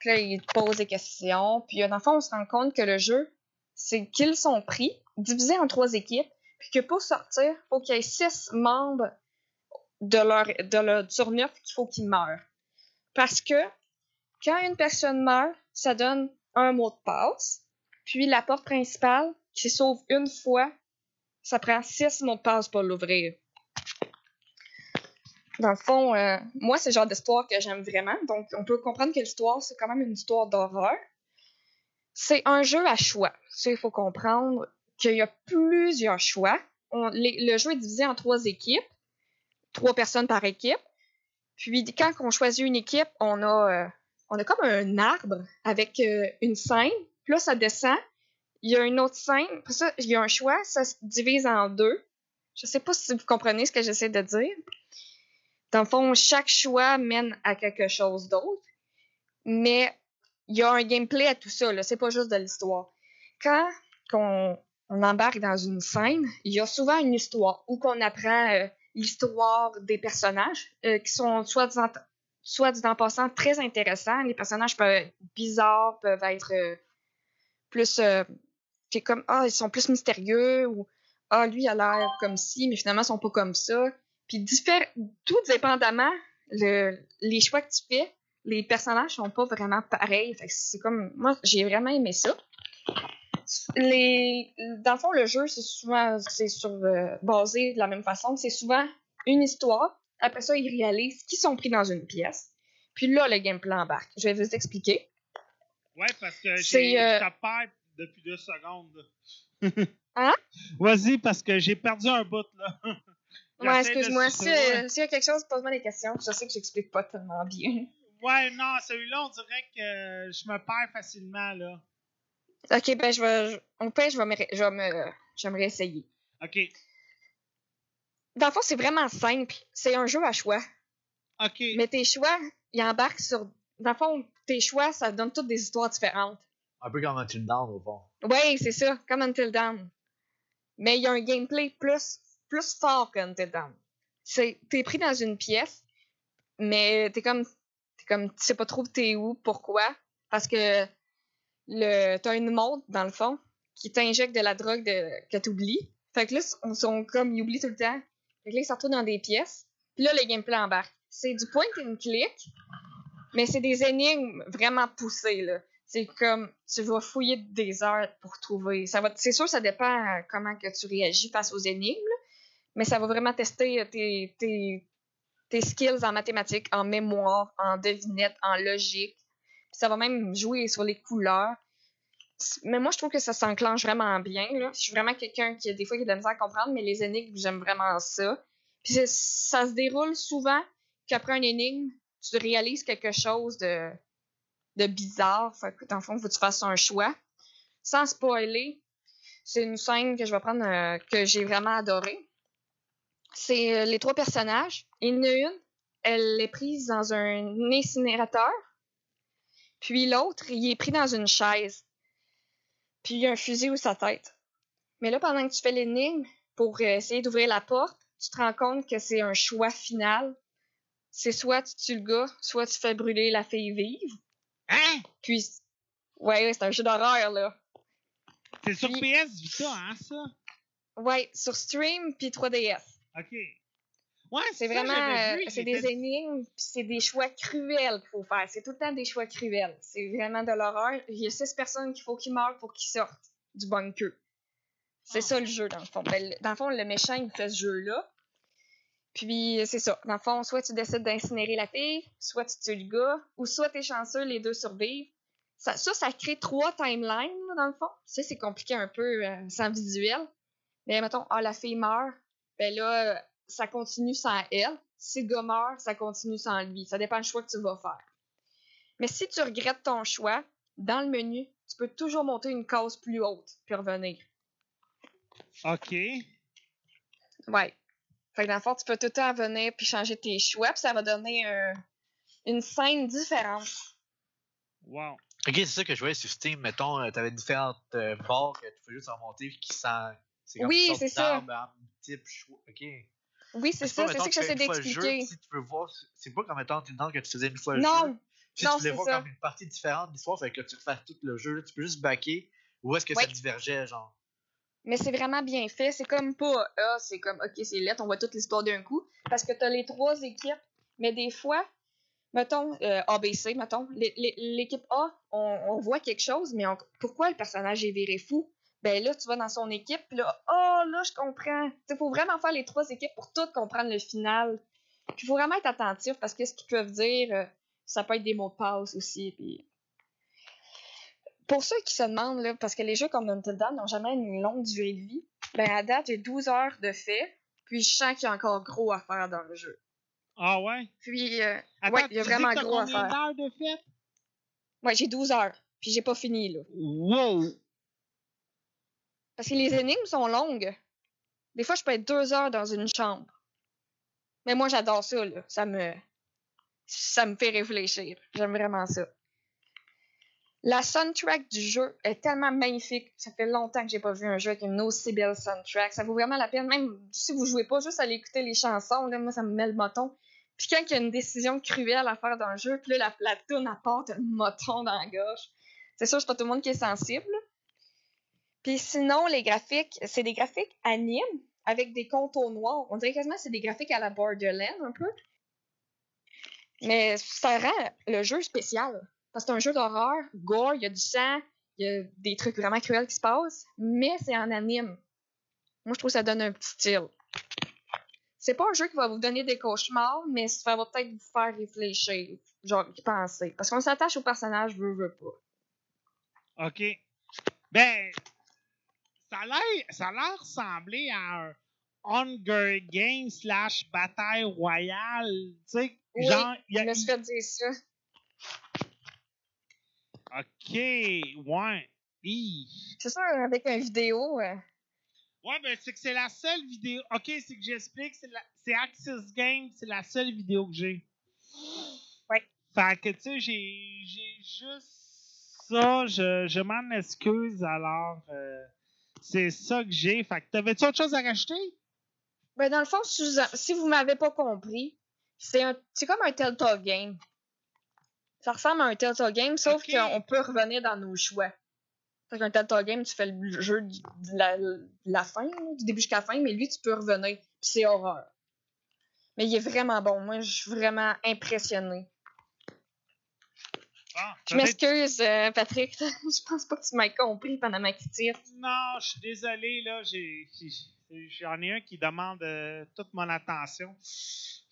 Puis là, il pose des questions. Puis euh, dans le fond, on se rend compte que le jeu, c'est qu'ils sont pris, divisés en trois équipes. Puis que pour sortir, il faut qu'il y ait six membres de leur, de leur qu'il faut qu'ils meurent. Parce que quand une personne meurt, ça donne un mot de passe. Puis la porte principale, qui s'ouvre une fois, ça prend six mots de passe pour l'ouvrir. Dans le fond, euh, moi, c'est le genre d'histoire que j'aime vraiment. Donc, on peut comprendre que l'histoire, c'est quand même une histoire d'horreur. C'est un jeu à choix. Ça, il faut comprendre qu'il y a plusieurs choix. Le jeu est divisé en trois équipes trois personnes par équipe. Puis quand on choisit une équipe, on a, euh, on a comme un arbre avec euh, une scène. Là, ça descend. Il y a une autre scène. Il y a un choix. Ça se divise en deux. Je sais pas si vous comprenez ce que j'essaie de dire. Dans le fond, chaque choix mène à quelque chose d'autre. Mais il y a un gameplay à tout ça. C'est pas juste de l'histoire. Quand on embarque dans une scène, il y a souvent une histoire où qu'on apprend euh, l'histoire des personnages euh, qui sont soit soit dit passant très intéressants. Les personnages peuvent être bizarres, peuvent être euh, plus euh, comme ah ils sont plus mystérieux ou ah lui a l'air comme ci mais finalement ils sont pas comme ça. Puis tout dépendamment le, les choix que tu fais, les personnages sont pas vraiment pareils. Fait c'est comme moi j'ai vraiment aimé ça. Les, dans le fond, le jeu, c'est souvent c'est sur euh, basé de la même façon. C'est souvent une histoire. Après ça, ils réalisent qu'ils sont pris dans une pièce. Puis là, le gameplay embarque. Je vais vous expliquer. Ouais, parce que j'ai euh, je te perds depuis deux secondes. [laughs] Hein? Vas-y, parce que j'ai perdu un bout, là. [laughs] Ouais, excuse-moi. Si, euh, s'il y a quelque chose, pose-moi des questions. Je sais que j'explique pas tellement bien. Ouais, non, celui-là, on dirait que je me perds facilement, là. Ok, ben je vais. pire, je vais me, je vais me, je vais me réessayer. OK. Dans le fond, c'est vraiment simple. C'est un jeu à choix. OK. Mais tes choix, ils embarquent sur. Dans le fond, tes choix, ça donne toutes des histoires différentes. Un peu comme un Tune Down, au fond. Ouais, c'est ça, comme Until Dawn. Mais il y a un gameplay plus, plus fort qu'Until Dawn. C'est, t'es pris dans une pièce, mais t'es comme, t'es comme, tu sais pas trop t'es où, pourquoi. Parce que le, t'as une montre, dans le fond, qui t'injecte de la drogue de, que t'oublies. Fait que là, on sont comme, ils oublient tout le temps. Fait que là, ils se retrouvent dans des pièces. Puis là, le gameplay embarque. C'est du point and click, mais c'est des énigmes vraiment poussées, là. C'est comme, tu vas fouiller des heures pour trouver. C'est sûr, ça dépend euh, comment que tu réagis face aux énigmes, mais ça va vraiment tester euh, tes, skills en mathématiques, en mémoire, en devinette, en logique. Ça va même jouer sur les couleurs. Mais moi, je trouve que ça s'enclenche vraiment bien. Là. Je suis vraiment quelqu'un qui, des fois, qui a de la misère à comprendre, mais les énigmes, j'aime vraiment ça. Puis ça se déroule souvent qu'après un énigme, tu réalises quelque chose de, bizarre. Fait que, dans le fond, faut que tu fasses un choix. Sans spoiler, c'est une scène que je vais prendre, euh, que j'ai vraiment adorée. C'est euh, les trois personnages. Une, elle est prise dans un incinérateur. Puis l'autre, il est pris dans une chaise. Puis il y a un fusil au sa tête. Mais là, pendant que tu fais l'énigme, pour euh, essayer d'ouvrir la porte, tu te rends compte que c'est un choix final. C'est soit tu tues le gars, soit tu fais brûler la fille vive. Hein? Puis, ouais, c'est un jeu d'horreur, là. C'est sur Puis- PS Vita, hein, ça? Ouais, sur Stream puis 3DS. OK. Ouais, C'est vraiment, euh, c'est des énigmes, puis c'est des choix cruels qu'il faut faire. C'est tout le temps des choix cruels. C'est vraiment de l'horreur. Il y a six personnes qu'il faut qu'ils meurent pour qu'ils sortent du bunker. C'est Ah. ça le jeu, dans le fond. Ben, dans le fond, le méchant, il fait ce jeu-là. Puis, c'est ça. Dans le fond, soit tu décides d'incinérer la fille, soit tu tues le gars, ou soit t'es chanceux, les deux survivent. Ça, ça, ça crée trois timelines, dans le fond. Ça, c'est compliqué un peu euh, sans visuel. Mais mettons, ah, la fille meurt. Ben là, euh, ça continue sans elle. Si le gars meurt, ça continue sans lui. Ça dépend du choix que tu vas faire. Mais si tu regrettes ton choix, dans le menu, tu peux toujours monter une case plus haute puis revenir. OK. Ouais. Fait que dans le fond, tu peux tout le temps venir puis changer tes choix, puis ça va donner un- une scène différente. Wow. Ok, c'est ça que je voyais sur Steam. Mettons, euh, t'avais différentes euh, barres que tu pouvais juste remonter puis qui sent. C'est comme Oui, une c'est ça. type choix. Ok. Oui, c'est ça, c'est ça que tu j'essaie une jeu, d'expliquer. Si tu veux voir, c'est pas comme mettons, tu demandes que tu faisais une fois le jeu. Non, Si non, tu voulais c'est voir ça. comme une partie différente de l'histoire, fait que tu refais tout le jeu, là, tu peux juste backer. Où est-ce que Oui. ça divergeait, genre? Mais c'est vraiment bien fait. C'est comme pas ah, c'est comme ok, c'est lettre, on voit toute l'histoire d'un coup. Parce que t'as les trois équipes, mais des fois, mettons euh, ABC, mettons, l'é- l'é- l'équipe A, on, voit quelque chose, mais pourquoi le personnage est viré fou? Ben là, tu vas dans son équipe, puis là, oh là, je comprends. Il faut vraiment faire les trois équipes pour toutes comprendre le final. Puis il faut vraiment être attentif parce que ce qu'ils peuvent dire, euh, ça peut être des mots de passe aussi. Puis... Pour ceux qui se demandent, là, parce que les jeux comme Until Dawn n'ont jamais une longue durée de vie, ben à date, j'ai 12 heures de fait, puis je sens qu'il y a encore gros à faire dans le jeu. Ah ouais? Puis, euh, Attends, ouais, il y a vraiment que gros à faire. d'heures de fête? Ouais, j'ai 12 heures, puis j'ai pas fini, là. Wow! Parce que les énigmes sont longues. Des fois, je peux être deux heures dans une chambre. Mais moi, j'adore ça, là. Ça me... Ça me fait réfléchir. J'aime vraiment ça. La soundtrack du jeu est tellement magnifique. Ça fait longtemps que j'ai pas vu un jeu avec une aussi belle soundtrack. Ça vaut vraiment la peine. Même si vous jouez pas, juste aller écouter les chansons, là, moi, ça me met le moton. Puis quand il y a une décision cruelle à faire dans le jeu, puis là, la, la toune apporte un moton dans la gorge. C'est sûr, c'est pas tout le monde qui est sensible. Puis sinon, les graphiques, c'est des graphiques animes avec des contours noirs. On dirait quasiment que c'est des graphiques à la Borderlands un peu. Mais ça rend le jeu spécial. Parce que c'est un jeu d'horreur, gore, il y a du sang, il y a des trucs vraiment cruels qui se passent, mais c'est en anime. Moi, je trouve que ça donne un petit style. C'est pas un jeu qui va vous donner des cauchemars, mais ça va peut-être vous faire réfléchir, genre y penser. Parce qu'on s'attache au personnage, veut, veut pas. OK. Ben, ça a l'air, ressembler à un Hunger Games slash bataille royale. Tu sais, Oui, genre, il y Je a. me suis fait dire ça. OK, ouais. C'est ça, avec une vidéo. euh, Ouais, ben, c'est que c'est la seule vidéo. OK, c'est que j'explique. C'est, la... Axis Games, c'est la seule vidéo que j'ai. Ouais. Fait que, tu sais, j'ai, juste ça. Je, je m'en excuse, alors. euh, c'est ça que j'ai. Fait que, t'avais-tu autre chose à rajouter? Ben, dans le fond, si vous, si vous m'avez pas compris, C'est un, c'est comme un Telltale Game. Ça ressemble à un Telltale Game, sauf qu'on peut revenir dans nos choix. Fait qu'un Telltale Game, tu fais le jeu de la, de la fin, du début jusqu'à la fin, mais lui, tu peux revenir. Puis c'est horreur. Mais il est vraiment bon. Moi, je suis vraiment impressionnée. Bon, Je m'excuse, euh, Patrick. [laughs] je pense pas que tu m'as compris pendant ma critique. Non, je suis désolé, là. J'en ai un qui demande euh, toute mon attention.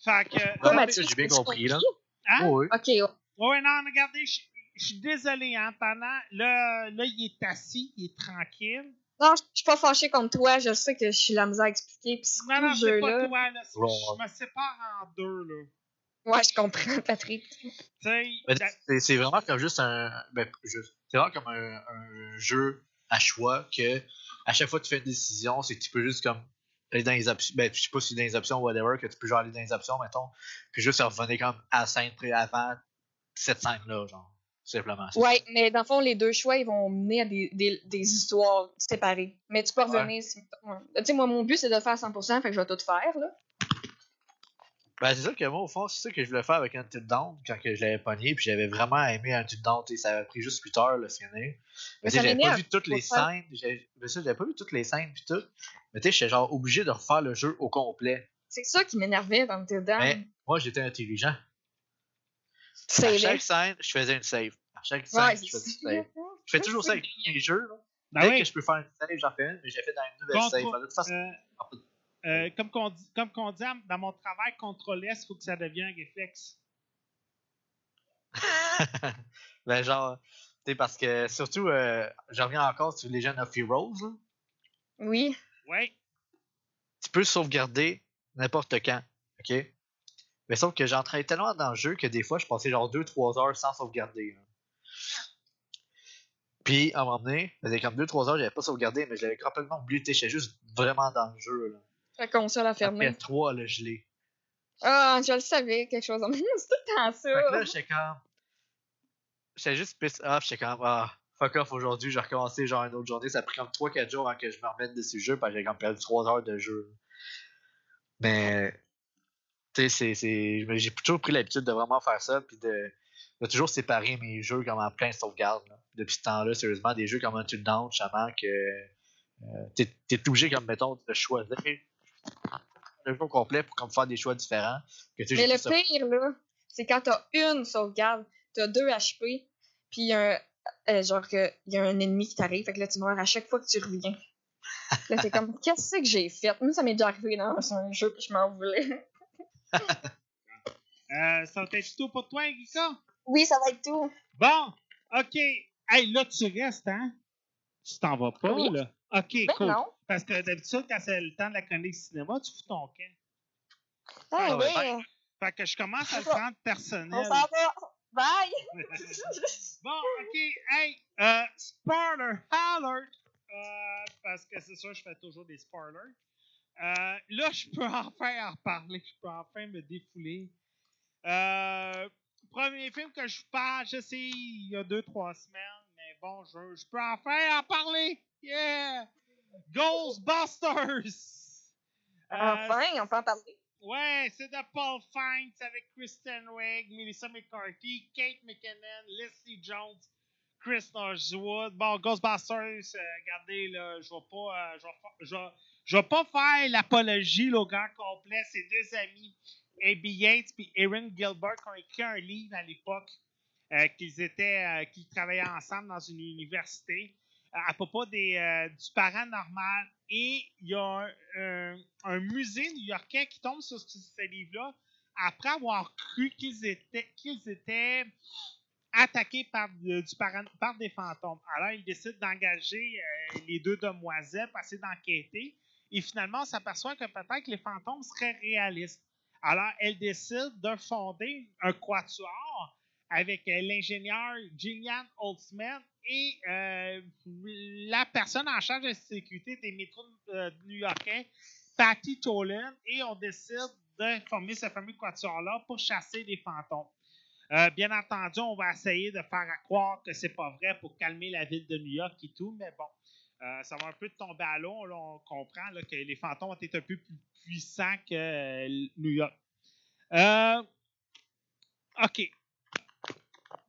Fait que. Ouais, Mathieu, j'ai tu bien compris, là. Hein? Oh, oui. Ok, ouais. Non, regardez, je je suis désolé, hein, pendant. Là, là, il est assis, il est tranquille. Non, je suis pas fâchée contre toi. Je sais que je suis la misère à expliquer. Puis ce Non, non, c'est pas toi, là. c'est- Ouais. Je me sépare en deux, là. Ouais, je comprends, Patrick. C'est c'est vraiment comme juste un. Ben, juste- c'est vraiment comme un, un jeu à choix que à chaque fois que tu fais une décision, c'est que tu peux juste comme aller dans les options. Ben, je sais pas si c'est dans les options ou whatever, que tu peux genre aller dans les options, mettons, puis juste revenir comme à la scène près avant cette scène-là, genre. Simplement. Ouais, mais dans le fond, les deux choix, ils vont mener à des, des, des histoires séparées. Mais tu peux revenir. si- ouais. Tu sais, moi, mon but, c'est de le faire à 100%, fait que je vais tout faire, là. Ben, c'est ça que moi, au fond, c'est ça que je voulais faire avec Until Dawn quand que je l'avais pogné, puis j'avais vraiment aimé Until Dawn, tu sais, ça avait pris juste 8 heures le finir. Mais tu sais, ça j'avais pas vu toutes les faut faire- scènes, j'avais mais ça, j'avais pas vu toutes les scènes puis tout. Mais tu sais, j'étais genre obligé de refaire le jeu au complet. C'est ça qui m'énervait dans le Down. Mais moi, j'étais intelligent. À chaque scène, je faisais une save. À chaque scène, Ouais, je faisais une save. Je fais toujours ça avec les jeux, là. ben Dès oui, que je peux faire une save, j'en fais une, mais j'ai fait dans une nouvelle Contre- save. De toute façon, euh, euh, comme qu'on dit, comme qu'on dit dans mon travail, contrôle S, il faut que ça devienne un réflexe. [laughs] ben genre, tu sais, parce que surtout, euh, je reviens encore sur Legend of Heroes, là. Oui. Oui. tu peux sauvegarder n'importe quand. OK? Mais sauf que j'entrais tellement dans le jeu que des fois, je passais genre 2-3 heures sans sauvegarder. là. Puis, à un moment donné, ça faisait comme 2-3 heures, j'avais pas sauvegardé, mais je l'avais complètement oublié. J'étais juste vraiment dans le jeu. Là. La console a fermé. Après 3, là, je l'ai. Ah, je le savais, quelque chose. C'est [laughs] tout le temps Fait que là, ça. j'étais comme. J'étais juste pissed off. J'étais comme, ah, fuck off aujourd'hui. J'ai recommencé genre une autre journée. Ça a pris comme 3-4 jours avant que je me remette de ce jeu. Parce que j'ai comme perdu 3 heures de jeu. Mais. C'est- J'ai toujours pris l'habitude de vraiment faire ça. Puis de, de toujours séparer mes jeux comme en plein sauvegarde. là. Depuis ce temps-là, sérieusement, des jeux comme Until Dawn, justement, que. euh, t'es t'es obligé, comme mettons, de choisir le jeu au complet pour comme faire des choix différents. Que, Mais le pire, là, c'est quand t'as une sauvegarde, t'as deux HP, puis il y a un. euh, genre que il y a un ennemi qui t'arrive, fait que là tu meurs à chaque fois que tu reviens. Là t'es comme [laughs] qu'est-ce que j'ai fait? Moi ça m'est déjà arrivé dans un jeu puis je m'en voulais. Euh, ça va être tout pour toi, Erika? Oui, ça va être tout. Bon, OK. Hey, là, tu restes, hein? Tu t'en vas pas, Oui. là? OK, Mais cool. non. Parce que d'habitude, quand c'est le temps de la chronique cinéma, tu fous ton camp. Ah, Ah ouais, oui. Fait que je commence à le [laughs] prendre personnel. On s'en va. Bye! [laughs] bon, OK. Hey, euh, spoiler alert. Euh, parce que c'est sûr, je fais toujours des spoilers. Euh, là, je peux enfin en reparler. Je peux enfin me défouler. Euh, premier film que je parle, je sais, il y a deux, trois semaines, mais bon, je, je peux enfin en parler. Yeah! Ghostbusters! Euh, Enfin, on peut en parler. Ouais, c'est de Paul Fiennes avec Kristen Wiig, Melissa McCarthy, Kate McKinnon, Leslie Jones, Chris Northwood. Bon, Ghostbusters, regardez, là, je vais pas, je vais je je vais pas faire l'apologie au grand complet. C'est deux amis, Abby Yates et Erin Gilbert, qui ont écrit un livre à l'époque euh, qu'ils étaient, euh, qu'ils travaillaient ensemble dans une université à propos des, euh, du paranormal. Et il y a un, musée new-yorkais qui tombe sur ce, livre-là après avoir cru qu'ils étaient, attaqués par, des fantômes. Alors, ils décident d'engager les deux demoiselles pour essayer d'enquêter. Et finalement, on s'aperçoit que peut-être que les fantômes seraient réalistes. Alors, elles décident de fonder un quatuor avec euh, l'ingénieur Gillian Holtzman et euh, la personne en charge de la sécurité des métros euh, new-yorkais, Patty Tolan, et on décide de former ce fameux quatuor-là pour chasser les fantômes. Bien entendu, on va essayer de faire croire que c'est pas vrai pour calmer la ville de New York et tout, mais bon, euh, ça va un peu tomber à l'eau. On comprend que les fantômes ont été un peu plus puissants que euh, New York. Euh, OK.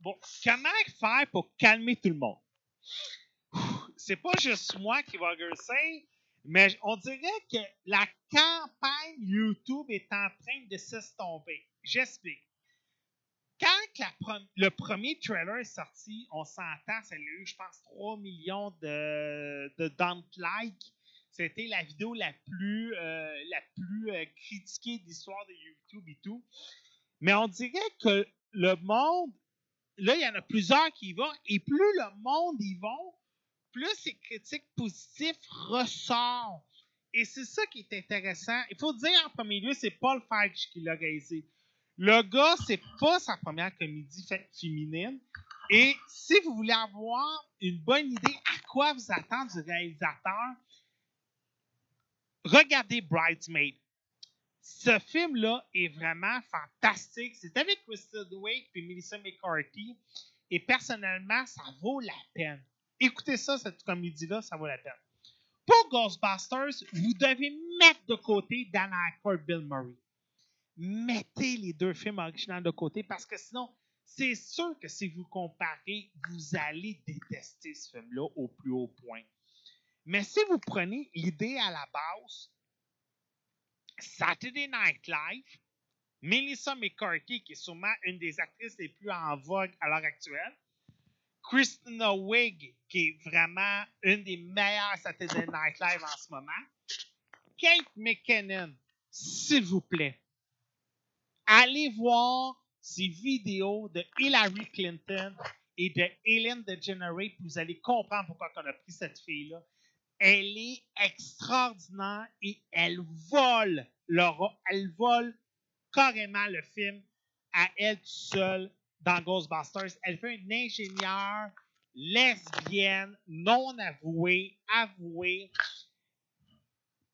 Bon, comment faire pour calmer tout le monde? C'est pas juste moi qui va gueuler, mais on dirait que la campagne YouTube est en train de s'estomper. J'explique. Quand le premier trailer est sorti, on s'entend, ça a eu, je pense, 3 millions de, de don't like. C'était la vidéo la plus, euh, la plus euh, critiquée de l'histoire de YouTube et tout. Mais on dirait que le monde, là, il y en a plusieurs qui y vont, et plus le monde y va, plus ces critiques positives ressortent. Et c'est ça qui est intéressant. Il faut dire en premier lieu, c'est Paul Feig qui l'a réalisé. Le gars, c'est pas sa première comédie féminine. Et si vous voulez avoir une bonne idée à quoi vous attendre du réalisateur, regardez Bridesmaid. Ce film-là est vraiment fantastique. C'est avec Kristen Wiig et Melissa McCarthy. Et personnellement, ça vaut la peine. Écoutez ça, cette comédie-là, ça vaut la peine. Pour Ghostbusters, vous devez mettre de côté Dan Aykroyd Bill Murray. Mettez les deux films originaux de côté parce que sinon, c'est sûr que si vous comparez, vous allez détester ce film-là au plus haut point. Mais si vous prenez l'idée à la base, Saturday Night Live, Melissa McCarthy, qui est sûrement une des actrices les plus en vogue à l'heure actuelle, Christina Wig, qui est vraiment une des meilleures Saturday Night Live en ce moment, Kate McKinnon, s'il vous plaît, allez voir ces vidéos de Hillary Clinton et de Ellen DeGeneres, vous allez comprendre pourquoi on a pris cette fille-là. Elle est extraordinaire et elle vole le ro- elle vole carrément le film à elle seule dans Ghostbusters. Elle fait une ingénieure lesbienne, non avouée, avouée.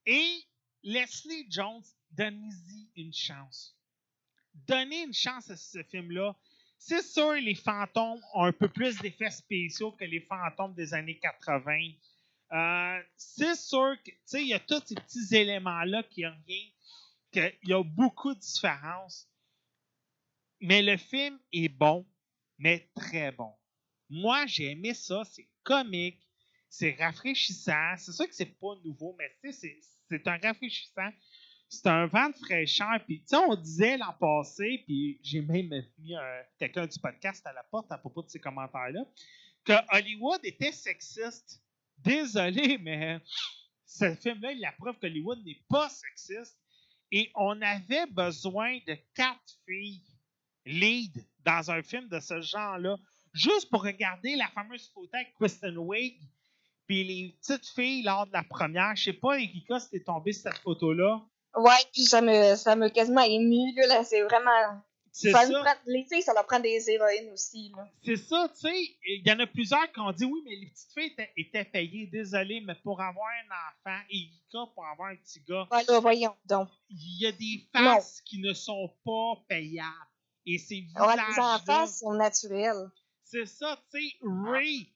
Et Leslie Jones, donnez-y une chance. Donnez une chance à ce film-là. C'est sûr, les fantômes ont un peu plus d'effets spéciaux que les fantômes des années 80. Euh, c'est sûr que, il y a tous ces petits éléments-là qui reviennent, qu'il y a beaucoup de différences. Mais le film est bon, mais très bon. Moi, j'ai aimé ça. C'est comique, c'est rafraîchissant. C'est sûr que c'est pas nouveau, mais c'est un rafraîchissant. C'est un vent de fraîcheur. Puis, tu sais, on disait l'an passé, puis j'ai même mis un- quelqu'un du podcast à la porte à propos de ces commentaires-là, que Hollywood était sexiste. Désolé, mais ce film-là, il la preuve qu'Hollywood n'est pas sexiste. Et on avait besoin de quatre filles lead dans un film de ce genre-là, juste pour regarder la fameuse photo avec Kristen Wiig, puis les petites filles lors de la première. Je sais pas, Erika, si t'es tombé sur cette photo-là. Ouais, puis ça me, ça me quasiment ému, là, là, c'est vraiment... C'est Ça ça. nous prend, les filles, ça leur prend des héroïnes aussi, là. C'est ça, tu sais. Il y en a plusieurs qui ont dit oui, mais les petites filles étaient, étaient payées. Désolé, mais pour avoir un enfant, Erika, pour avoir un petit gars, Ouais, là, voyons donc. il y a des faces qui ne sont pas payables. Et ces Ouais, les enfants sont naturels. C'est ça, tu sais, Ray,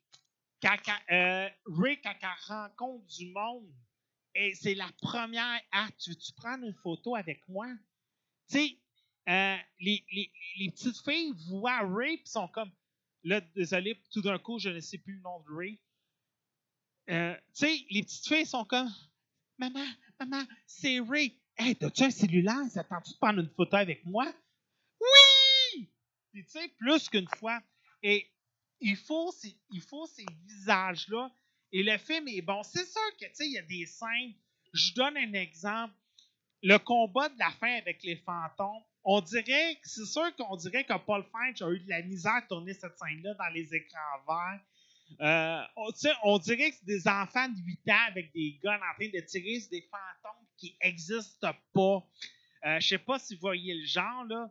quand, euh, Ray, quand elle rencontre du monde, et c'est la première. Ah, tu veux-tu prendre une photo avec moi? Tu sais, euh, les, les, les petites filles voient Ray et sont comme. Là, désolé, tout d'un coup, je ne sais plus le nom de Ray. Euh, tu sais, les petites filles sont comme. Maman, maman, c'est Ray. Hey, t'as-tu un cellulaire? Ça tente-tu de prendre une photo avec moi? Oui! Tu sais, plus qu'une fois. Et il faut ces, il faut ces visages-là. Et le film est bon. C'est sûr que, tu sais, il y a des scènes. Je donne un exemple. Le combat de la fin avec les fantômes. On dirait, c'est sûr qu'on dirait que Paul Feig a eu de la misère à tourner cette scène-là dans les écrans verts. Euh, on, on dirait que c'est des enfants de 8 ans avec des guns en train de tirer sur des fantômes qui n'existent pas. Euh, je sais pas si vous voyez le genre, là.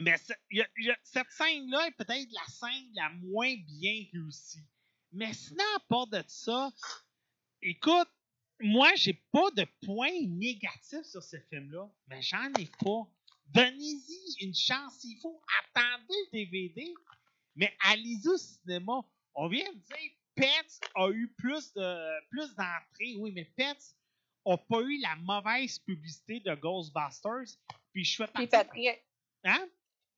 Mais cette scène-là est peut-être la scène la moins bien réussie. Mais sinon, à part de ça, écoute, moi, j'ai pas de point négatif sur ce film-là, mais j'en ai pas. Donnez-y une chance. Il faut attendre le DVD, mais allez-y au cinéma. On vient de dire, Pets a eu plus de plus d'entrées. Oui, mais Pets n'a pas eu la mauvaise publicité de Ghostbusters. Puis je fais partie. Patrick. Hein?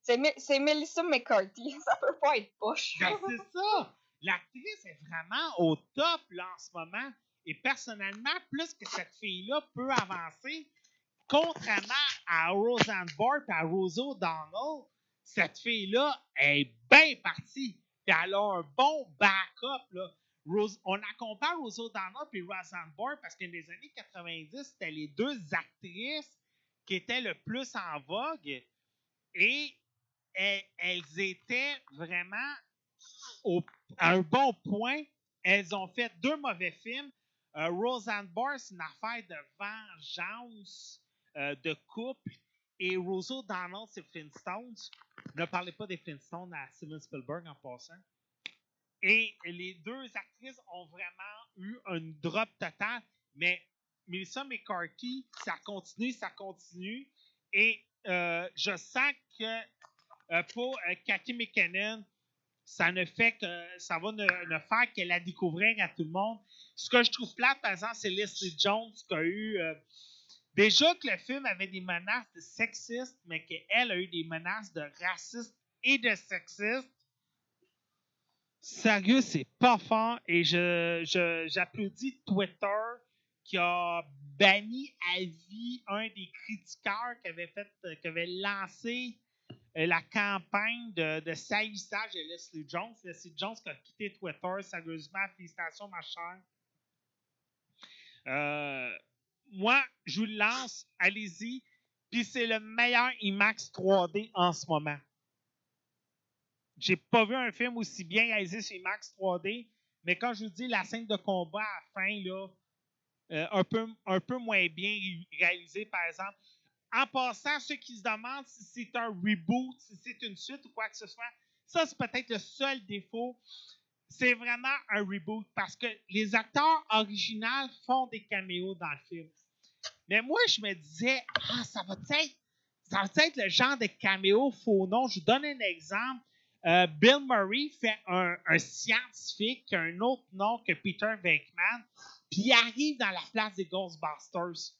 C'est Melissa McCarthy. [laughs] Ça peut pas être poche. Ben, c'est ça. L'actrice est vraiment au top là, en ce moment. Et personnellement, plus que cette fille-là peut avancer, contrairement à Roseanne Barr et à Rosa O'Donnell, cette fille-là est bien partie. Puis elle a un bon backup. Là. Rose, on la compare Rosa O'Donnell et Roseanne Barr parce que les années 90, c'était les deux actrices qui étaient le plus en vogue. Et elles, elles étaient vraiment à un bon point. Elles ont fait deux mauvais films. Euh, Roseanne Barr, c'est une affaire de vengeance, euh, de couple. Et Rosa O'Donnell, c'est Flintstones. Ne parlez pas des Flintstones à Steven Spielberg en passant. Et les deux actrices ont vraiment eu un drop total. Mais Melissa McCarthy, ça continue, ça continue. Et euh, je sens que pour euh, Cathy McKinnon, ça ne fait que ça va ne, faire que la découvrir à tout le monde. Ce que je trouve plate, par exemple, c'est Leslie Jones qui a eu. euh, déjà que le film avait des menaces de sexistes, mais qu'elle a eu des menaces de racistes et de sexistes. Sérieux, c'est pas fort. Et je, j'applaudis Twitter qui a banni à vie un des critiqueurs qui avait fait, qui avait lancé la campagne de, de salissage de Leslie Jones. Leslie Jones qui a quitté Twitter. Sérieusement, félicitations, ma chère. Euh, moi, je vous le lance. Allez-y. Puis c'est le meilleur IMAX 3D en ce moment. J'ai pas vu un film aussi bien réalisé sur IMAX 3D, mais quand je vous dis la scène de combat à la fin, là, euh, un, peu, un peu moins bien réalisé, par exemple. En passant, ceux qui se demandent si c'est un reboot, si c'est une suite ou quoi que ce soit, ça, c'est peut-être le seul défaut. C'est vraiment un reboot parce que les acteurs originaux font des caméos dans le film. Mais moi, je me disais, ah, ça va être, ça va être le genre de caméo faux nom. Je vous donne un exemple. Euh, Bill Murray fait un, un scientifique qui a un autre nom que Peter Venkman, puis il arrive dans la place des Ghostbusters.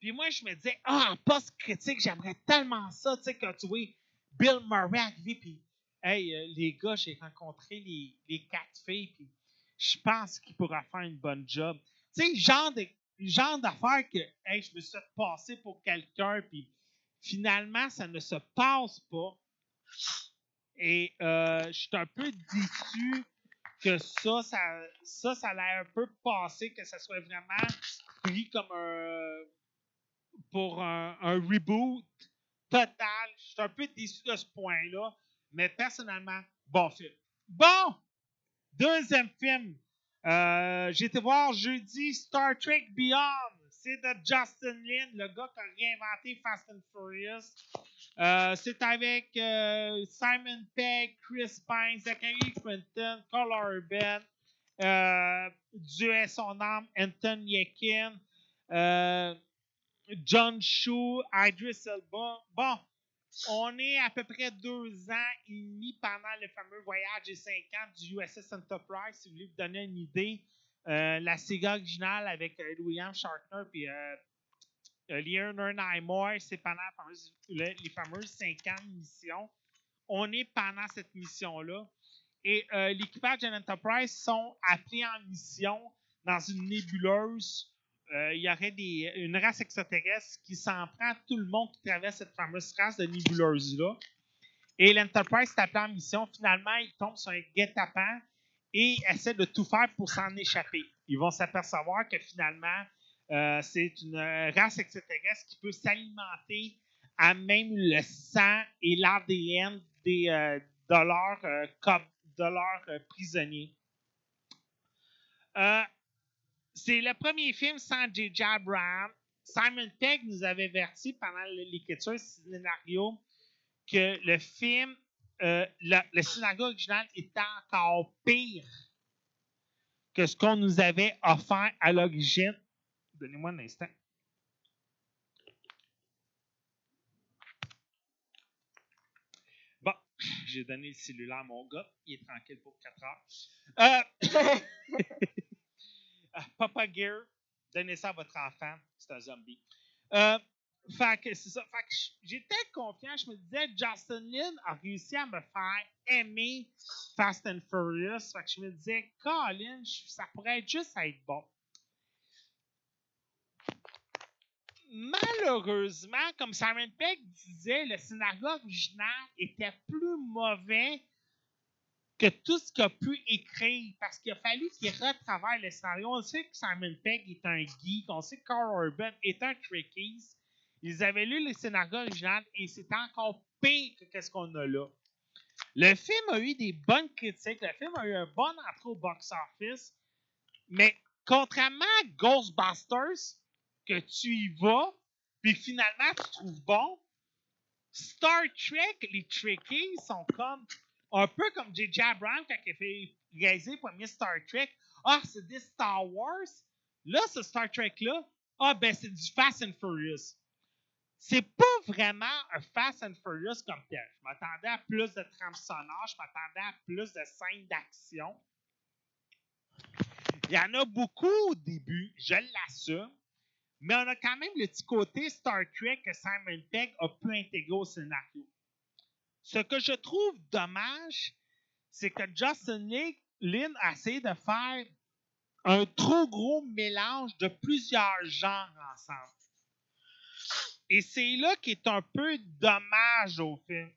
Puis moi, je me disais, ah, en post-critique, j'aimerais tellement ça, tu sais, quand tu vois Bill Murray arriver, puis, hey, euh, les gars, j'ai rencontré les, les quatre filles, puis je pense qu'il pourra faire une bonne job. Tu sais, genre genre d'affaire que, hey, je me suis passer pour quelqu'un, puis finalement, ça ne se passe pas. Et euh, je suis un peu déçu que ça, ça, ça, ça l'a un peu passé, que ça soit vraiment pris comme un. Pour un, reboot total. Je suis un peu déçu de ce point-là, mais personnellement, bon film. Bon! Deuxième film. Euh, J'ai été voir jeudi Star Trek Beyond. C'est de Justin Lin, le gars qui a réinventé Fast and Furious. Euh, c'est avec euh, Simon Pegg, Chris Pine, Zachary Quinton, Carl Urban, euh, Dieu est son âme, Anton Yekin, John Shue, Idris Elba. Bon, on est à peu près deux ans et demi pendant le fameux voyage des cinq ans du USS Enterprise. Si vous voulez vous donner une idée, euh, la Sega originale avec euh, William Shatner puis euh, euh, Leonard Nimoy, c'est pendant la fameuse- le- les fameuses cinq ans de mission. On est pendant cette mission-là. Et euh, l'équipage de l'Enterprise sont appelés en mission dans une nébuleuse. Euh, il y aurait une race extraterrestre qui s'en prend à tout le monde qui traverse cette fameuse race de nébuleuse-là. Et l'Enterprise est en mission. Finalement, ils tombent sur un guet-apens et essaient de tout faire pour s'en échapper. Ils vont s'apercevoir que finalement, euh, c'est une race extraterrestre qui peut s'alimenter à même le sang et l'ADN euh, de leurs prisonniers. C'est le premier film sans J.J. Abraham. Simon Pegg nous avait averti pendant l'écriture du scénario que le film, euh, le, le scénario original était encore pire que ce qu'on nous avait offert à l'origine. Donnez-moi un instant. Bon, j'ai donné le cellulaire à mon gars. Il est tranquille pour 4 heures. Euh, [laughs] Papa Gear, donnez ça à votre enfant. C'est un zombie. Euh, fait que c'est ça. Fait que j'étais confiant. Je me disais, Justin Lin a réussi à me faire aimer Fast and Furious. Fait que je me disais, Colin, ça pourrait juste être bon. Malheureusement, comme Simon Pegg disait, le scénario original était plus mauvais que tout ce qu'il a pu écrire parce qu'il a fallu qu'il retravaille le scénario. On sait que Simon Pegg est un geek, on sait que Carl Urban est un Trekkies. Ils avaient lu le scénario original et c'était encore pire que ce qu'on a là. Le film a eu des bonnes critiques, le film a eu un bon entrée au box-office, mais contrairement à Ghostbusters, que tu y vas, puis finalement tu trouves bon, Star Trek, les Trekkies sont comme un peu comme J.J. Abrams quand il a fait réaliser le premier Star Trek. Ah, c'est des Star Wars. Là, ce Star Trek-là, ah, ben, c'est du Fast and Furious. C'est pas vraiment un Fast and Furious comme tel. Je m'attendais à plus de trames sonores, je m'attendais à plus de scènes d'action. Il y en a beaucoup au début, je l'assume. Mais on a quand même le petit côté Star Trek que Simon Pegg a pu intégrer au scénario. Ce que je trouve dommage, c'est que Justin Lin- a essayé de faire un trop gros mélange de plusieurs genres ensemble. Et c'est là qui est un peu dommage au film.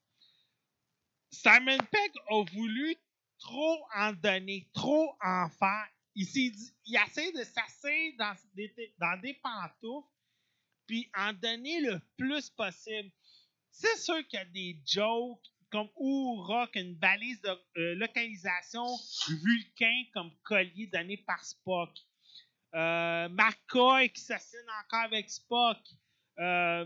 Simon Pegg a voulu trop en donner, trop en faire. Il dit, il essaie de s'asseoir dans des, dans des pantoufles, puis en donner le plus possible. C'est sûr qu'il y a des jokes comme qui a une balise de euh, localisation Vulcain comme collier donné par Spock. Euh, McCoy qui s'assigne encore avec Spock. Euh,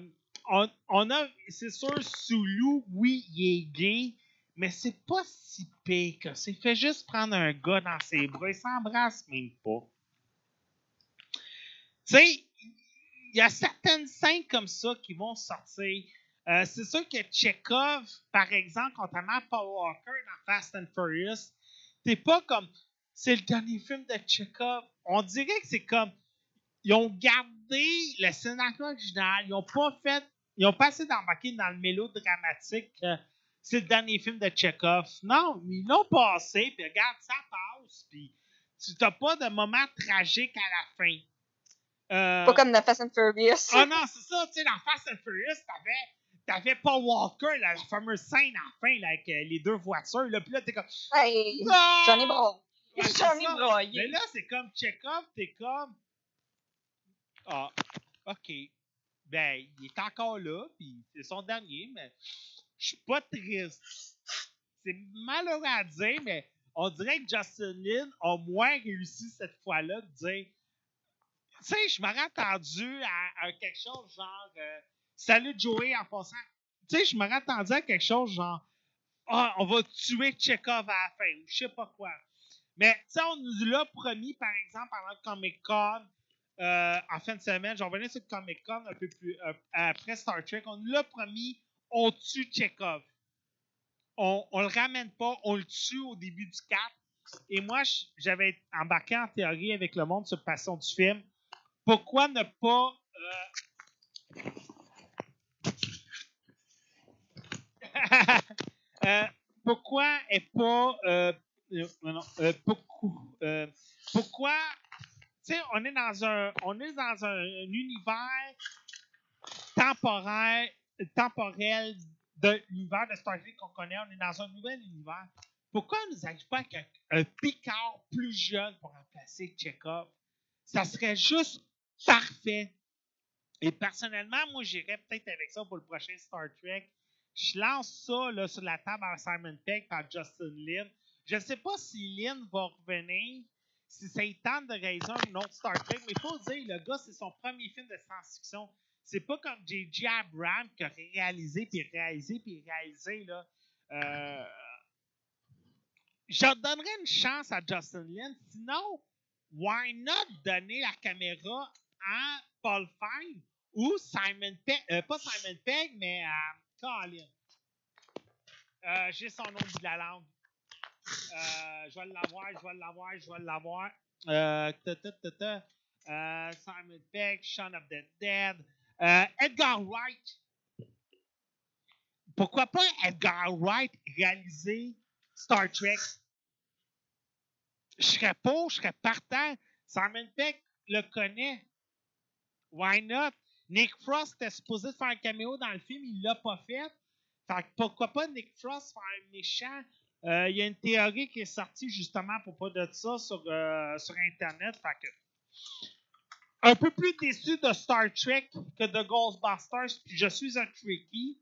on, a, c'est sûr, Sulu, oui, il est gay, mais c'est pas si pire que ça. Il fait juste prendre un gars dans ses bras, il s'embrasse même pas. Tu sais, il y a certaines scènes comme ça qui vont sortir. Euh, c'est sûr que Chekhov, par exemple, contrairement à Paul Walker dans Fast and Furious, t'es pas comme. C'est le dernier film de Chekhov. On dirait que c'est comme. Ils ont gardé le scénario original. Ils ont pas fait. Ils ont pas essayé d'embarquer dans le mélodramatique. euh, c'est le dernier film de Chekhov. Non, ils l'ont passé, puis regarde, ça passe, puis tu n'as pas de moment tragique à la fin. Euh, Pas comme dans Fast and Furious. ah non, c'est ça, tu sais, dans Fast and Furious, t'avais, t'avais Paul Walker, là, la fameuse scène à la fin, là, avec euh, les deux voitures, là, puis là, t'es comme. Hey, Non! j'en ai broyé. Ouais, J'en ai broyé. Mais là, c'est comme Chekhov, t'es comme. Ah, ok. Ben, il est encore là, puis c'est son dernier, mais je suis pas triste. C'est malheureux à dire, mais on dirait que Justin Lin a moins réussi cette fois-là de dire. Tu sais, je m'aurais attendu à, à quelque chose genre. euh, Salut Joey en passant. Tu sais, je m'aurais attendu à quelque chose genre. Ah, on va tuer Chekhov à la fin, ou je sais pas quoi. Mais, tu sais, on nous l'a promis, par exemple, pendant Comic Con, euh, en fin de semaine. J'en revenais sur le Comic Con un peu plus euh, après Star Trek. On nous l'a promis, on tue Chekhov. On, on le ramène pas, on le tue au début du 4. Et moi, j'avais embarqué en théorie avec le monde sur passion du film. Pourquoi ne pas. euh, Euh, pourquoi est pas. euh, euh, non, pourquoi, tu sais, on est dans un, on est dans un, un univers temporaire, temporel de l'univers de Star Trek qu'on connaît. On est dans un nouvel univers. Pourquoi on nous arrive pas avec un Picard plus jeune pour remplacer Chekhov? Ça serait juste parfait. Et personnellement, moi, j'irais peut-être avec ça pour le prochain Star Trek. Je lance ça là, sur la table à Simon Pegg par Justin Lin. Je ne sais pas si Lin va revenir, si ça tente de réaliser un autre Star Trek, mais il faut dire, le gars, c'est son premier film de science-fiction. C'est pas comme J.J. Abrams qui a réalisé, puis réalisé, puis réalisé. Euh, je donnerais une chance à Justin Lin. Sinon, why not donner la caméra à Paul Feig ou Simon Pegg, euh, pas Simon Pegg, mais à Euh, J'ai son nom de la langue. Euh, je vais l'avoir, je vais l'avoir, je vais l'avoir. Euh, Simon Pegg, Shaun of the Dead. Edgar Wright. Pourquoi pas Edgar Wright réaliser Star Trek? Je serais pas, je serais partant. Simon Peck le connaît. Why not? Nick Frost était supposé faire un caméo dans le film, il l'a pas fait. Fait que pourquoi pas Nick Frost faire un méchant? Euh, Il y a une théorie qui est sortie justement pour pas de ça sur, euh, sur Internet. Fait que un peu plus déçu de Star Trek que de Ghostbusters, puis je suis un Trekkie.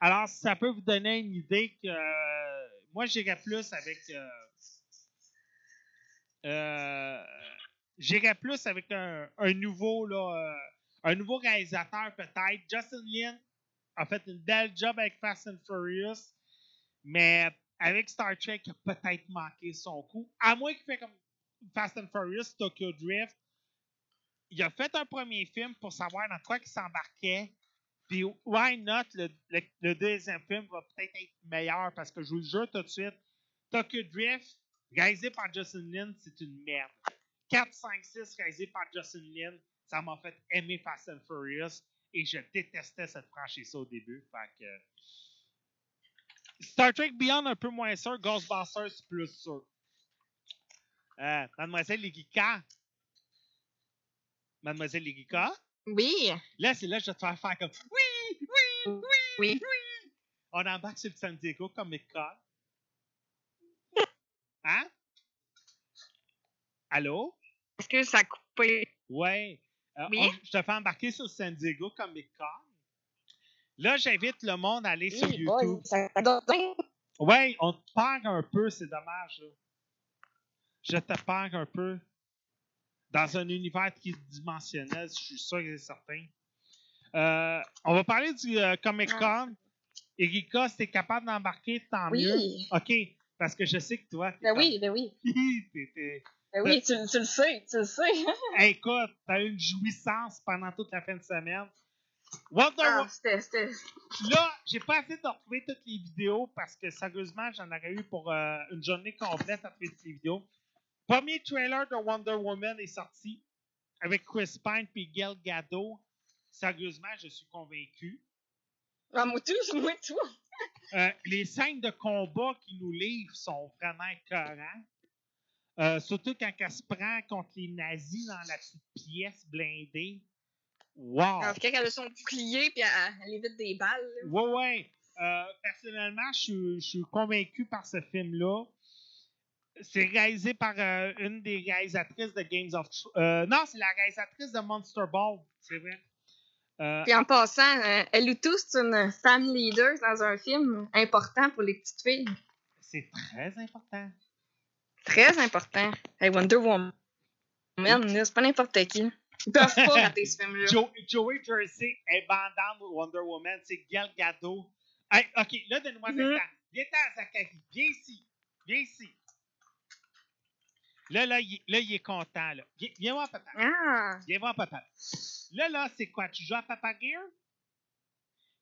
Alors, ça peut vous donner une idée que euh, moi, j'irais plus avec. euh, j'irais plus avec un, un nouveau là, un nouveau réalisateur peut-être. Justin Lin a fait une belle job avec Fast and Furious, mais avec Star Trek, il a peut-être manqué son coup. À moins qu'il fait comme Fast and Furious, Tokyo Drift. Il a fait un premier film pour savoir dans quoi il s'embarquait. Puis, why not, le, le- deuxième film va peut-être être meilleur parce que je vous le jure tout de suite, Tokyo Drift, réalisé par Justin Lin, c'est une merde. 4, 5, 6, réalisé par Justin Lin, ça m'a fait aimer Fast and Furious et je détestais cette franchise au début. Fait que, Star Trek Beyond, un peu moins sûr. Ghostbusters, plus sûr. Euh, Mademoiselle Ligika. Mademoiselle Ligika. Oui. Là, c'est là que je vais te faire faire comme Oui, oui, oui, Oui. oui. On embarque sur le San Diego comme école. Hein? Allô? Est-ce que ça a coupé? Ouais. Euh, Oui? on- je te fais embarquer sur San Diego comme école. Là, j'invite le monde à aller sur Oui, YouTube. Ouais, on te perd un peu, c'est dommage. là. Je te perds un peu. Dans un univers qui est dimensionnel, je suis sûr et certain. Euh, on va parler du euh, Comic Con. Erika, si t'es capable d'embarquer, tant mieux. Oui. OK, parce que je sais que toi, Ben oui, ben oui. [laughs] t'es- Ben oui, tu, tu le sais, tu le sais. [laughs] Écoute, t'as eu une jouissance pendant toute la fin de semaine. Wonder Ah, Woman. Là, j'ai pas assez de retrouver toutes les vidéos parce que sérieusement, j'en aurais eu pour euh, une journée complète à trouver toutes les vidéos. Premier trailer de Wonder Woman est sorti avec Chris Pine et Gal Gadot. Sérieusement, je suis convaincu. Ah, moi tout, moi tout. Euh, les scènes de combat qu'ils nous livrent sont vraiment écœurantes. Euh, surtout quand elle se prend contre les nazis dans la petite pièce blindée. Wow! Quand elle a son bouclier, puis elle, elle évite des balles. là. Ouais, ouais. Euh, personnellement, je suis- je suis convaincu par ce film-là. C'est réalisé par euh, une des réalisatrices de Games of Thrones. Euh, non, c'est la réalisatrice de Monster Ball, c'est vrai. Puis en passant, elle ou tous, c'est une fan leader dans un film important pour les petites filles. c'est très important. Très important. Hey, Wonder Woman, c'est pas n'importe qui. [laughs] Ils peuvent pas rater ce film-là. Jo- Joey Jersey est bandant de Wonder Woman, c'est Gal Gadot. Hey, ok, là, donne-moi Mhm. le temps. Viens-t'en, Zachary. Viens ici. Viens ici. Là, là, il, là, il est content. Là. Viens, viens voir papa. Ah! Viens voir papa. Là, là, c'est quoi? Tu joues à Papa Gear?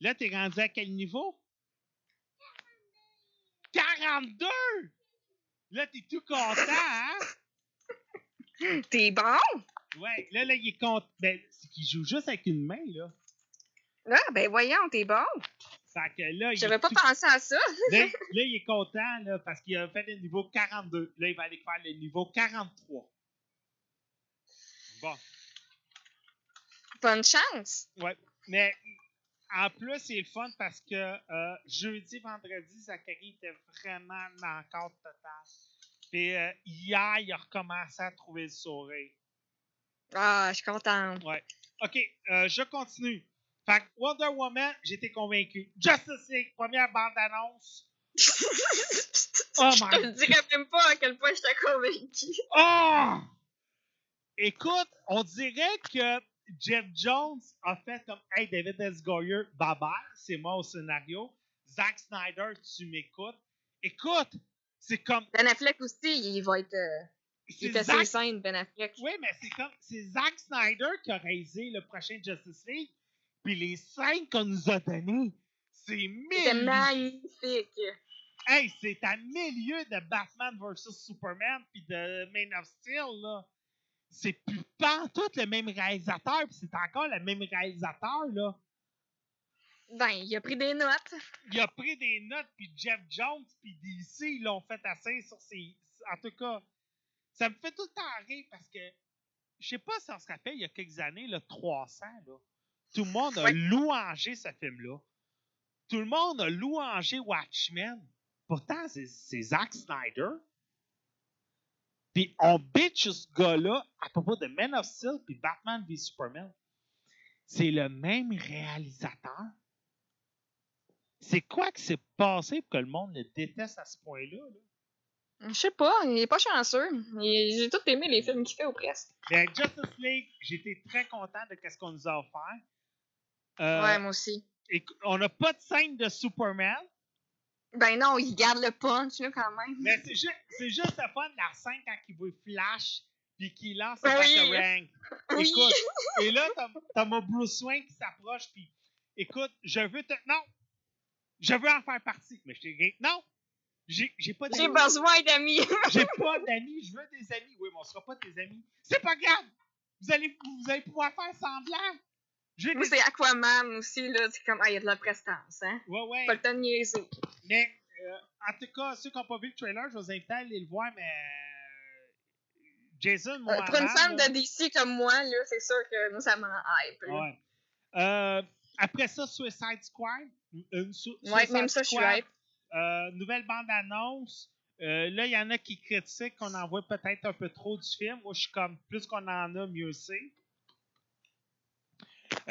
Là, t'es rendu à quel niveau? 42! Là, t'es tout content, hein? [laughs] T'es bon? Ouais, là, là, il est content. Ben, c'est qu'il joue juste avec une main, là. Ah, ben voyons, t'es bon. Fait que là, J'avais pas tout- pensé à ça. là, [laughs] là, il est content, là, parce qu'il a fait le niveau 42. Là, il va aller faire le niveau 43. Bon. Bonne chance. Ouais. Mais en plus, c'est le fun parce que euh, jeudi, vendredi, Zachary était vraiment encore total. Puis euh, hier, il a recommencé à trouver le sourire. Ah, je suis contente. Ouais. OK, euh, je continue. Fait que Wonder Woman, j'étais convaincu. Justice League, première bande-annonce. [laughs] Oh je te my le dirais même pas à quel point j'étais convaincue. Oh! Écoute, on dirait que Jeff Jones a fait comme Hey David S. Goyer, bye c'est moi au scénario. Zack Snyder, tu m'écoutes. Écoute, c'est comme. Ben Affleck aussi, il va être. euh, c'est il fait ses scènes, Ben Affleck. Oui, mais c'est comme. C'est Zack Snyder qui a réalisé le prochain Justice League. Puis les scènes qu'on nous a données, c'est mille. magnifique. Hey, c'est à milieu de Batman vs Superman puis de Man of Steel, là. C'est plus pas tout le même réalisateur, puis c'est encore le même réalisateur, là. Ben, il a pris des notes. Il a pris des notes, puis Jeff Jones, puis DC, ils l'ont fait assez sur ses. En tout cas, ça me fait tout le temps rire parce que, je sais pas si on se rappelle, il y a quelques années, le 300, là, tout le monde a Ouais. louangé ce film-là. Tout le monde a louangé Watchmen. Pourtant, c'est c'est Zack Snyder. Puis on bitch ce gars-là à propos de Man of Steel puis Batman v Superman. C'est le même réalisateur. C'est quoi qui s'est passé pour que le monde le déteste à ce point-là? là? Je sais pas, il est pas chanceux. Il- J'ai tout aimé les films qu'il fait ou presque. Ben, Justice League, j'étais très content de ce qu'on nous a offert. Euh, Ouais, moi aussi. écou- on n'a pas de scène de Superman, Ben non, il garde le punch, là, quand même. mais c'est juste, c'est juste le fun la scène quand il voit Flash puis qu'il lance Oui. le Batarang. Oui. Écoute, et là, t'as, mon Bruce Wayne qui s'approche, puis écoute, je veux te. Non! Je veux en faire partie. Mais je t'ai dit, non! J'ai, j'ai pas J'ai d'amis. besoin d'amis. [laughs] J'ai pas d'amis, je veux des amis. Oui, mais on sera pas tes amis. C'est pas grave! Vous allez, vous allez pouvoir faire semblant. Moi, des... c'est Aquaman aussi, là. C'est comme, ah, il y a de la prestance, hein. Ouais, ouais. Pas le temps de niaiser. Mais, euh, en tout cas, ceux qui n'ont pas vu le trailer, je vous invite à aller le voir, mais. euh, Jason, mon Euh, pour une là- de DC comme moi, là, c'est sûr que moi, ça m'en hype. Ouais. Euh, après ça, Suicide Squad. Une su- Ouais, Suicide même ça, je suis hype. euh, nouvelle bande-annonce. Là, il y en a qui critiquent qu'on en voit peut-être un peu trop du film. Moi, je suis comme, plus qu'on en a, mieux c'est.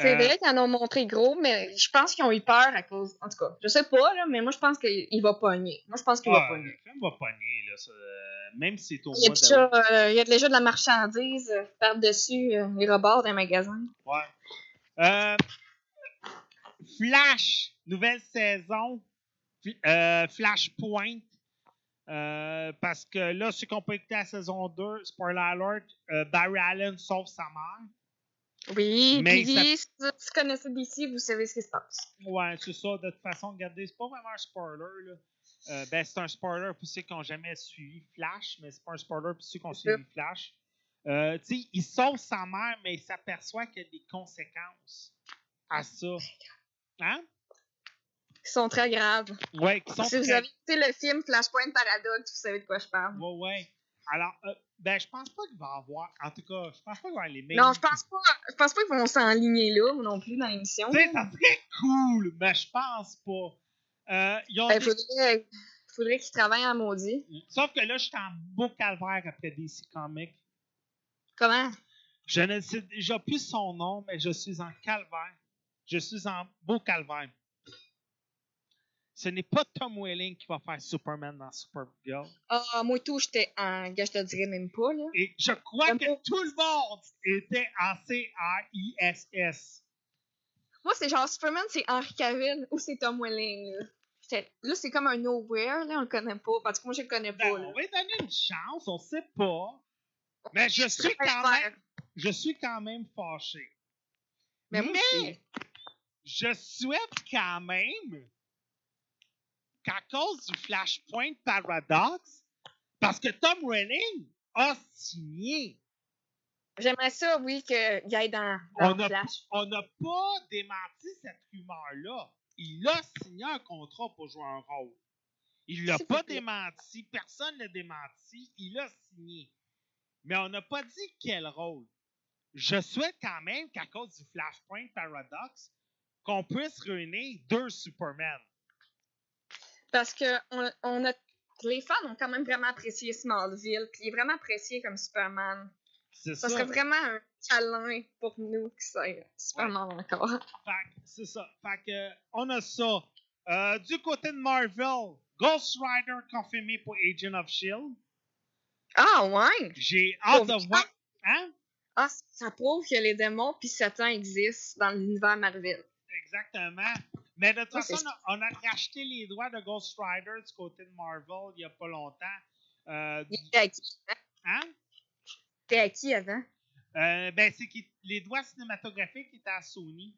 C'est Euh, vrai qu'ils en ont montré gros, mais je pense qu'ils ont eu peur à cause. En tout cas, je sais pas, là, mais moi, je pense qu'il va pogner. Moi, je pense qu'il va ouais, pogner. film va pogner, là, ça, euh, même si c'est au Il y, a déjà, euh, il y a déjà de la marchandise euh, par-dessus euh, les rebords d'un magasin. Ouais. Flash, nouvelle saison. Flashpoint. Parce que là, ceux qui n'ont pas écouté la saison 2, spoiler alert, Barry Allen sauve sa mère. Oui, Mais puis ça- si vous connaissez DC, vous savez ce qui se passe. Ouais, c'est ça. De toute façon, regardez, c'est pas vraiment un spoiler. Là. Euh, ben, c'est un spoiler pour ceux qui n'ont jamais suivi Flash, mais c'est pas un spoiler pour ceux qui ont suivi Flash. Euh, tu sais, il sauve sa mère, mais il s'aperçoit qu'il y a des conséquences à ça. Hein? Ils sont très graves. Ouais, qui sont Si vous avez écouté le film Flashpoint Paradox, vous savez de quoi je parle. Ouais, ouais. Alors, euh, ben, je pense pas qu'il va y avoir. En tout cas, je pense pas qu'il va y avoir les mêmes. Non, je pense pas. Je pense pas qu'ils vont s'enligner là non plus dans l'émission. Ça serait cool, mais je pense pas. Euh, ils ont des- faudrait, faudrait qu'ils travaillent en maudit. Sauf que là, je suis en beau calvaire après DC Comics. Comment? Je ne sais déjà plus son nom, mais je suis en calvaire. Je suis en beau calvaire. Ce n'est pas Tom Welling qui va faire Superman dans Supergirl. Ah, moi tout, j'étais en. Gars, je te dirais même pas, là. Et je crois que tout le monde était en C-R-I-S-S. Moi, c'est genre Superman, c'est Henry Cavill ou c'est Tom Welling, là. Là, c'est comme un nowhere, là, on le connaît pas. Parce que moi, je le connais Ben, pas, là. on va lui donner une chance, on sait pas. Mais je suis quand même, je suis quand même fâché. Mais moi aussi. je souhaite quand même qu'à cause du Flashpoint Paradox, parce que Tom Welling a signé. J'aimerais ça, oui, qu'il aille dans, On dans a- Flash. On n'a pas démenti cette rumeur-là. Il a signé un contrat pour jouer un rôle. Il l'a pas démenti, personne ne l'a démenti, il a signé. Mais on n'a pas dit quel rôle. Je souhaite quand même qu'à cause du Flashpoint Paradox, qu'on puisse réunir deux Superman. Parce que on, on a, les fans ont quand même vraiment apprécié Smallville, puis il est vraiment apprécié comme Superman. C'est Ça ça. serait vraiment un câlin pour nous qui c'est Superman encore. Fait que c'est ça. Fait que, on a ça. Euh, du côté de Marvel, Ghost Rider confirmé pour Agent of Shield. Ah ouais! J'ai hâte de voir. Hein? Ah, ça prouve que les démons puis Satan existent dans l'univers Marvel. Exactement. Mais de toute façon, on a, on a racheté les droits de Ghost Rider du côté de Marvel il n'y a pas longtemps. Euh, Il du- était à qui? hein? T'es à qui avant? Euh, ben, c'est que les droits cinématographiques étaient à Sony.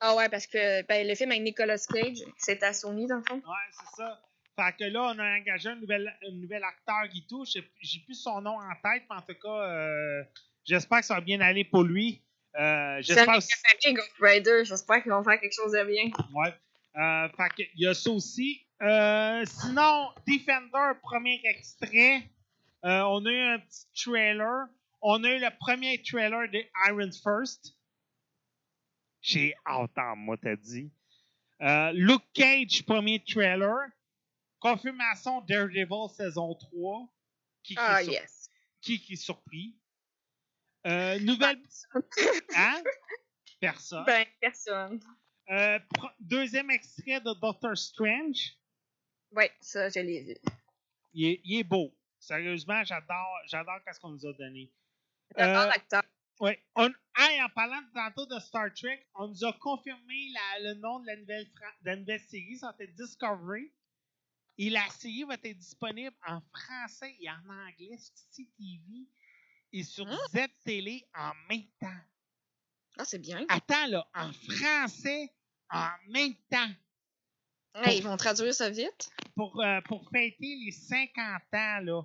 Ah ouais, parce que ben, le film avec Nicolas Cage, c'était à Sony dans le fond. Ouais, c'est ça. Fait que là, on a engagé un nouvel, un nouvel acteur touche. J'ai- J'ai plus son nom en tête, mais en tout cas, euh, j'espère que ça va bien aller pour lui. Euh, j'espère aussi. Ghost Rider. J'espère qu'ils vont faire quelque chose de bien. Ouais. Euh, fait il y a ça aussi. Euh, sinon, Defender, premier extrait. Euh, on a eu un petit trailer. On a eu le premier trailer de Iron First. J'ai hâte en moi, t'as dit. Luke Cage, premier trailer. Confirmation Daredevil saison 3. Qui, qui, Ah, sur- yes. qui, qui est surpris? Euh, nouvelle. Hein? Personne. Ben, personne. Euh, deuxième extrait de Doctor Strange. Ouais, ça, je l'ai vu. Il est, il est beau. Sérieusement, j'adore, j'adore ce qu'on nous a donné. J'adore Euh, l'acteur. Hey, en parlant tantôt de Star Trek, on nous a confirmé la- le nom de la nouvelle, de la nouvelle série. Ça être Discovery. Et la série va être disponible en français et en anglais sur CTV et sur Hein? Z-Télé en même temps. Ah, c'est bien. Attends, là, en français en même temps. Ouais, ils vont traduire ça vite. Pour, euh, pour fêter les 50 ans, là.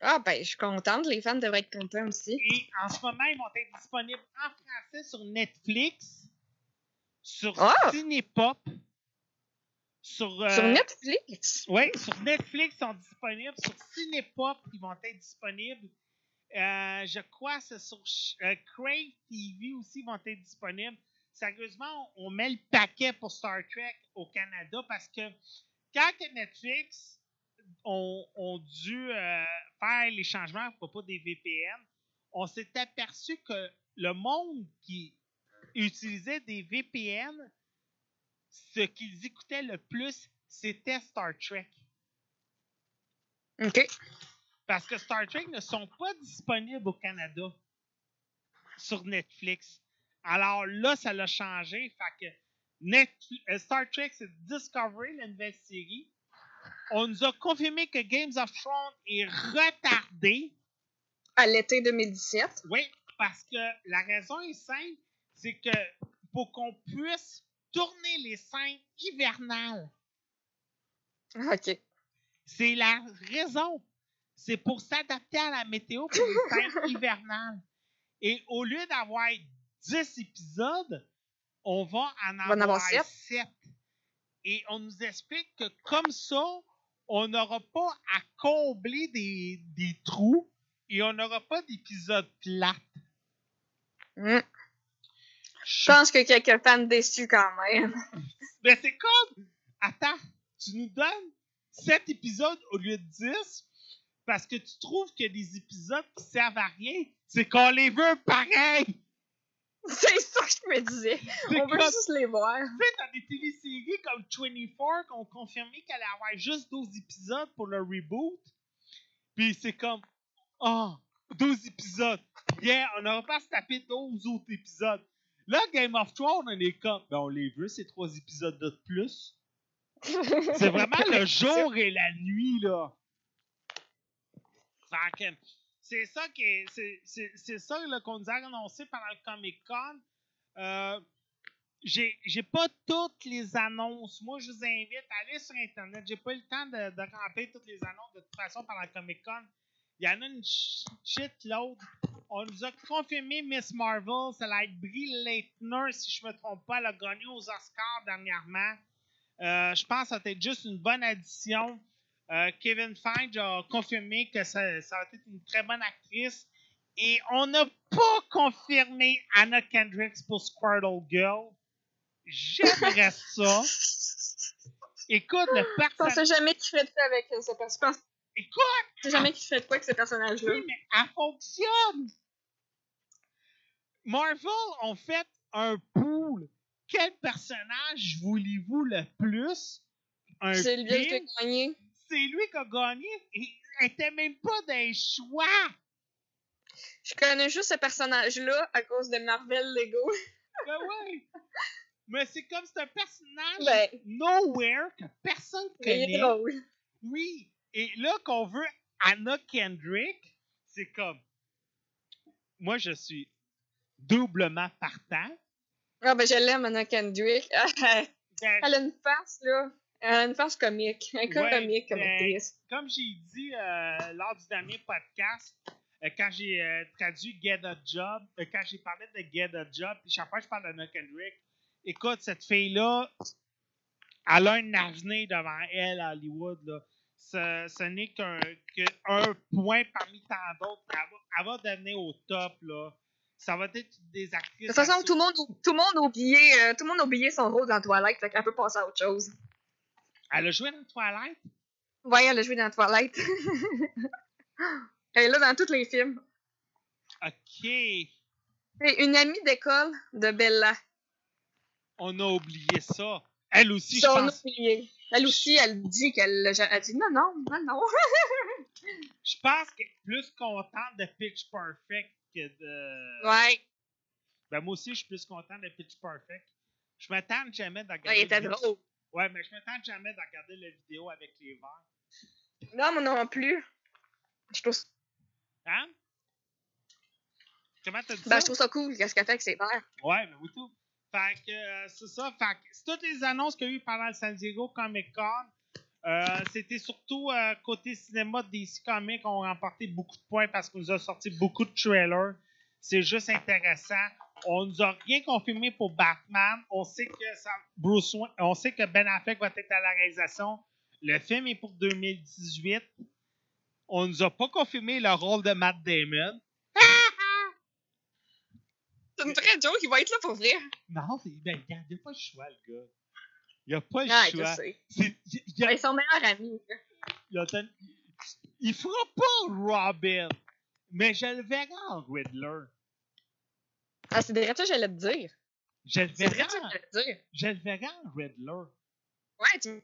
Ah, ben, je suis contente. Les fans devraient être contents aussi. Et en ce moment, ils vont être disponibles en français sur Netflix, sur Ah! Cinépop, sur. euh, Sur Netflix? Oui, sur Netflix, ils sont disponibles. Sur Cinépop, ils vont être disponibles. Euh, je crois que c'est sur euh, Crave TV aussi, vont être disponibles. Sérieusement, on, met le paquet pour Star Trek au Canada parce que quand Netflix ont dû euh, faire les changements à propos des VPN, on s'est aperçu que le monde qui utilisait des VPN, ce qu'ils écoutaient le plus, c'était Star Trek. OK. Parce que Star Trek ne sont pas disponibles au Canada sur Netflix. Alors là, ça l'a changé. Fait que Netflix- euh, Star Trek, c'est Discovery, la nouvelle série. On nous a confirmé que Games of Thrones est retardé. À l'été 2017. Oui, parce que la raison est simple, c'est que pour qu'on puisse tourner les scènes hivernales, OK. C'est la raison. C'est pour s'adapter à la météo pour les [laughs] scènes hivernales. Et au lieu d'avoir 10 épisodes, on va en avoir, avoir sept. 7. Et on nous explique que comme ça, on n'aura pas à combler des, des trous et on n'aura pas d'épisodes plates. Hmm. Je pense que quelques fans déçus quand même. [laughs] Mais c'est comme. Attends, tu nous donnes 7 épisodes au lieu de 10 parce que tu trouves a des épisodes qui servent à rien. C'est qu'on les veut pareil. C'est ça que je me disais. On veut juste les voir. Tu sais, t'as des téléséries comme 24 qui ont confirmé qu'elle allait avoir juste 12 épisodes pour le reboot. Puis c'est comme, oh, 12 épisodes. Yeah, on n'aura pas à se taper 12 autres épisodes. Là, Game of Thrones, on est comme, ben on les veut, ces trois épisodes de plus. [laughs] C'est vraiment le jour et la nuit, là. C'est ça qui est- c'est- c'est ça qu'on nous a annoncé pendant le Comic Con. Euh, j'ai j'ai pas toutes les annonces. Moi, je vous invite à aller sur Internet. J'ai pas eu le temps de, de remplir toutes les annonces de toute façon pendant le Comic Con. Il y en a une ch- shitload. On nous a confirmé Miss Marvel. Ça va être Brie Leitner, si je me trompe pas. Elle a gagné aux Oscars dernièrement. Euh, je pense que ça va être juste une bonne addition. Euh, Kevin Feige a confirmé que ça, ça va être une très bonne actrice. Et on n'a pas confirmé Anna Kendricks pour Squirtle Girl. J'aimerais [laughs] ça. Écoute, le Je personnage. pensais jamais qu'il ferait de quoi avec ce personnage. Je Écoute, je pensais jamais qu'il ferait de quoi avec ce personnage-là. oui, mais elle fonctionne. Marvel ont fait un pool. Quel personnage voulez-vous le plus? Un C'est a film? gagné. C'est lui qui a gagné. Il était même pas d'un choix. Je connais juste ce personnage-là à cause de Marvel Lego. Ben ouais. Mais c'est comme c'est un personnage Ben. nowhere que personne connaît. Oui. Et là qu'on veut Anna Kendrick, c'est comme. Moi, je suis doublement partant. Ah, ben, je l'aime, Anna Kendrick. [laughs] Ben, Elle a une face, là. Elle a une face comique. Un cas Ouais, comique comme ben, actrice. Comme j'ai dit euh, lors du dernier podcast, euh, quand j'ai euh, traduit Get a Job, euh, quand j'ai parlé de Get a Job, puis chaque fois que je parle d'Anna Kendrick, écoute, cette fille-là, elle a un avenir devant elle à Hollywood. Là. Ce, ce n'est qu'un qu'un point parmi tant d'autres. Elle va, elle va devenir au top. Là. Ça va être des actrices. De toute façon, tout le monde, tout le monde a oublié, euh, tout le monde a oublié son rôle dans Twilight, fait qu'elle peut passer à autre chose. Elle a joué dans Twilight? Ouais, elle a joué dans Twilight. elle est là dans tous les films. OK. Une amie d'école de Bella. On a oublié ça. Elle aussi, je Ça, on a pense. oublié. Elle aussi, elle dit qu'elle elle dit non, non, non, non. Je pense qu'elle est plus contente de Pitch Perfect que de. Ouais, Ben, moi aussi, je suis plus content de Pitch Perfect. Je me tente jamais de regarder. ouais, il était drôle. Ouais, mais je me tente jamais de regarder la vidéo avec les verres. Non, moi non plus. Je trouve, Hein? Comment t'as dit ben, ça? je trouve ça cool, qu'est-ce qu'elle fait avec ses verres. Ouais, mais oui, tout. Fait que euh, c'est ça. Fait que c'est toutes les annonces qu'il y a eu pendant le San Diego Comic Con. Euh, C'était surtout euh, côté cinéma DC Comics ont remporté beaucoup de points parce qu'on nous a sorti beaucoup de trailers. C'est juste intéressant. On nous a rien confirmé pour Batman. On sait que ça, Bruce Wayne- on sait que Ben Affleck va être à la réalisation. Le film est pour 2018. On nous a pas confirmé le rôle de Matt Damon. C'est une vraie joke, il va être là pour vrai. Non, ben, il n'y a pas le choix, le gars. Il n'y a pas le choix. sais. C'est- il- il y a- Ils sont meilleurs amis. il ten- il fera pas Robin, mais je le verrai en Riddler. Ah, c'est vrai, ça, j'allais te dire. Je le verrai, je le verrai en Riddler. Ouais, tu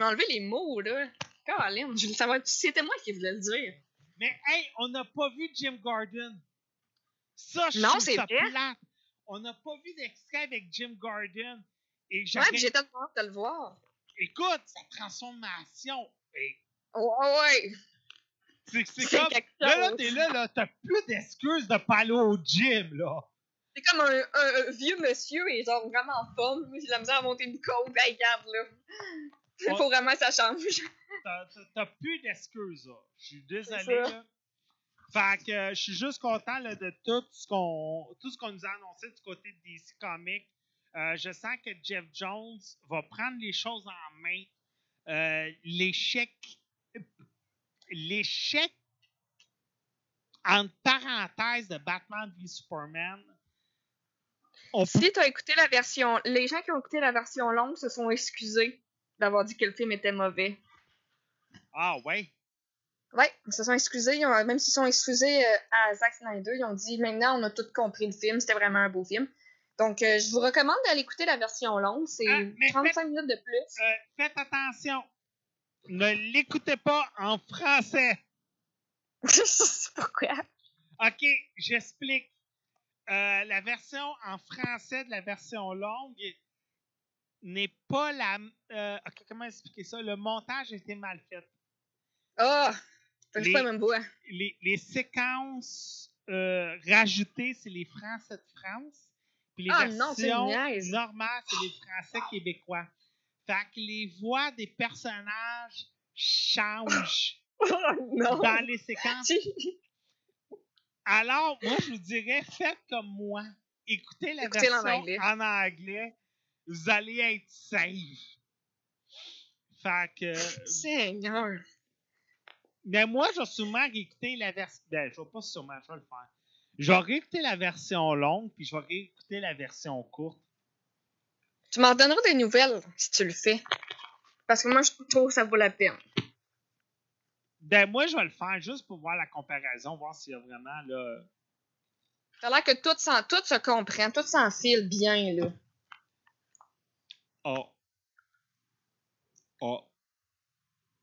m'as enlevé les mots, là. Caroline, je voulais savoir, c'était moi qui voulais le dire. Mais hey, on n'a pas vu Jim Gordon. Ça, je Non, c'est plate. On n'a pas vu d'extrait avec Jim Gordon. Et Ouais, puis j'ai tellement hâte de le voir. Écoute, sa transformation. hey, Ouais, ouais. c'est comme. Là, là, t'es là, là, t'as plus d'excuses de pas aller au gym, là. C'est comme un, un- un vieux monsieur et genre vraiment en forme. J'ai la misère à monter une côte. Hey, regarde, là. Il faut vraiment que ça change. [laughs] T'as- plus d'excuses, là. Je suis désolé, là. Fait que euh, je suis juste content là, de tout ce qu'on tout ce qu'on nous a annoncé du côté de DC Comics. Euh, je sens que Jeff Jones va prendre les choses en main. Euh, l'échec l'échec entre parenthèses de Batman v Superman. On Si t'as écouté la version. Les gens qui ont écouté la version longue se sont excusés d'avoir dit que le film était mauvais. Ah ouais? Ouais, ils se sont excusés. ils ont- même s'ils sont excusés euh, à Zack Snyder, ils ont dit maintenant on a tout compris le film, c'était vraiment un beau film. Donc euh, je vous recommande d'aller écouter la version longue, c'est Ah, mais 35 minutes de plus. Euh, faites attention. Ne l'écoutez pas en français. [laughs] Je sais pas pourquoi. OK, j'explique. Euh, la version en français de la version longue n'est pas la. euh, comment expliquer ça? Le montage été mal fait. Ah! Que Les- pas même voix. Les, les séquences euh, rajoutées, c'est les Français de France. Puis les Ah versions normales, c'est les Français québécois. Fait que les voix des personnages [laughs] changent non! dans les séquences. [laughs] Alors, moi, je vous dirais, faites comme moi. Écoutez la en version anglais. en anglais. Vous allez être safe. Fait que. Seigneur! Mais moi, je vais sûrement réécouter la version. Ben, je vais pas sûrement, je vais le faire. Je vais réécouter la version longue, puis je vais réécouter la version courte. Tu m'en donneras des nouvelles si tu le fais. Parce que moi, je trouve que ça vaut la peine. Ben, moi, je vais le faire juste pour voir la comparaison, voir s'il y a vraiment, là. Ça a l'air que tout, tout se comprend, tout s'enfile bien, là. Oh. Oh.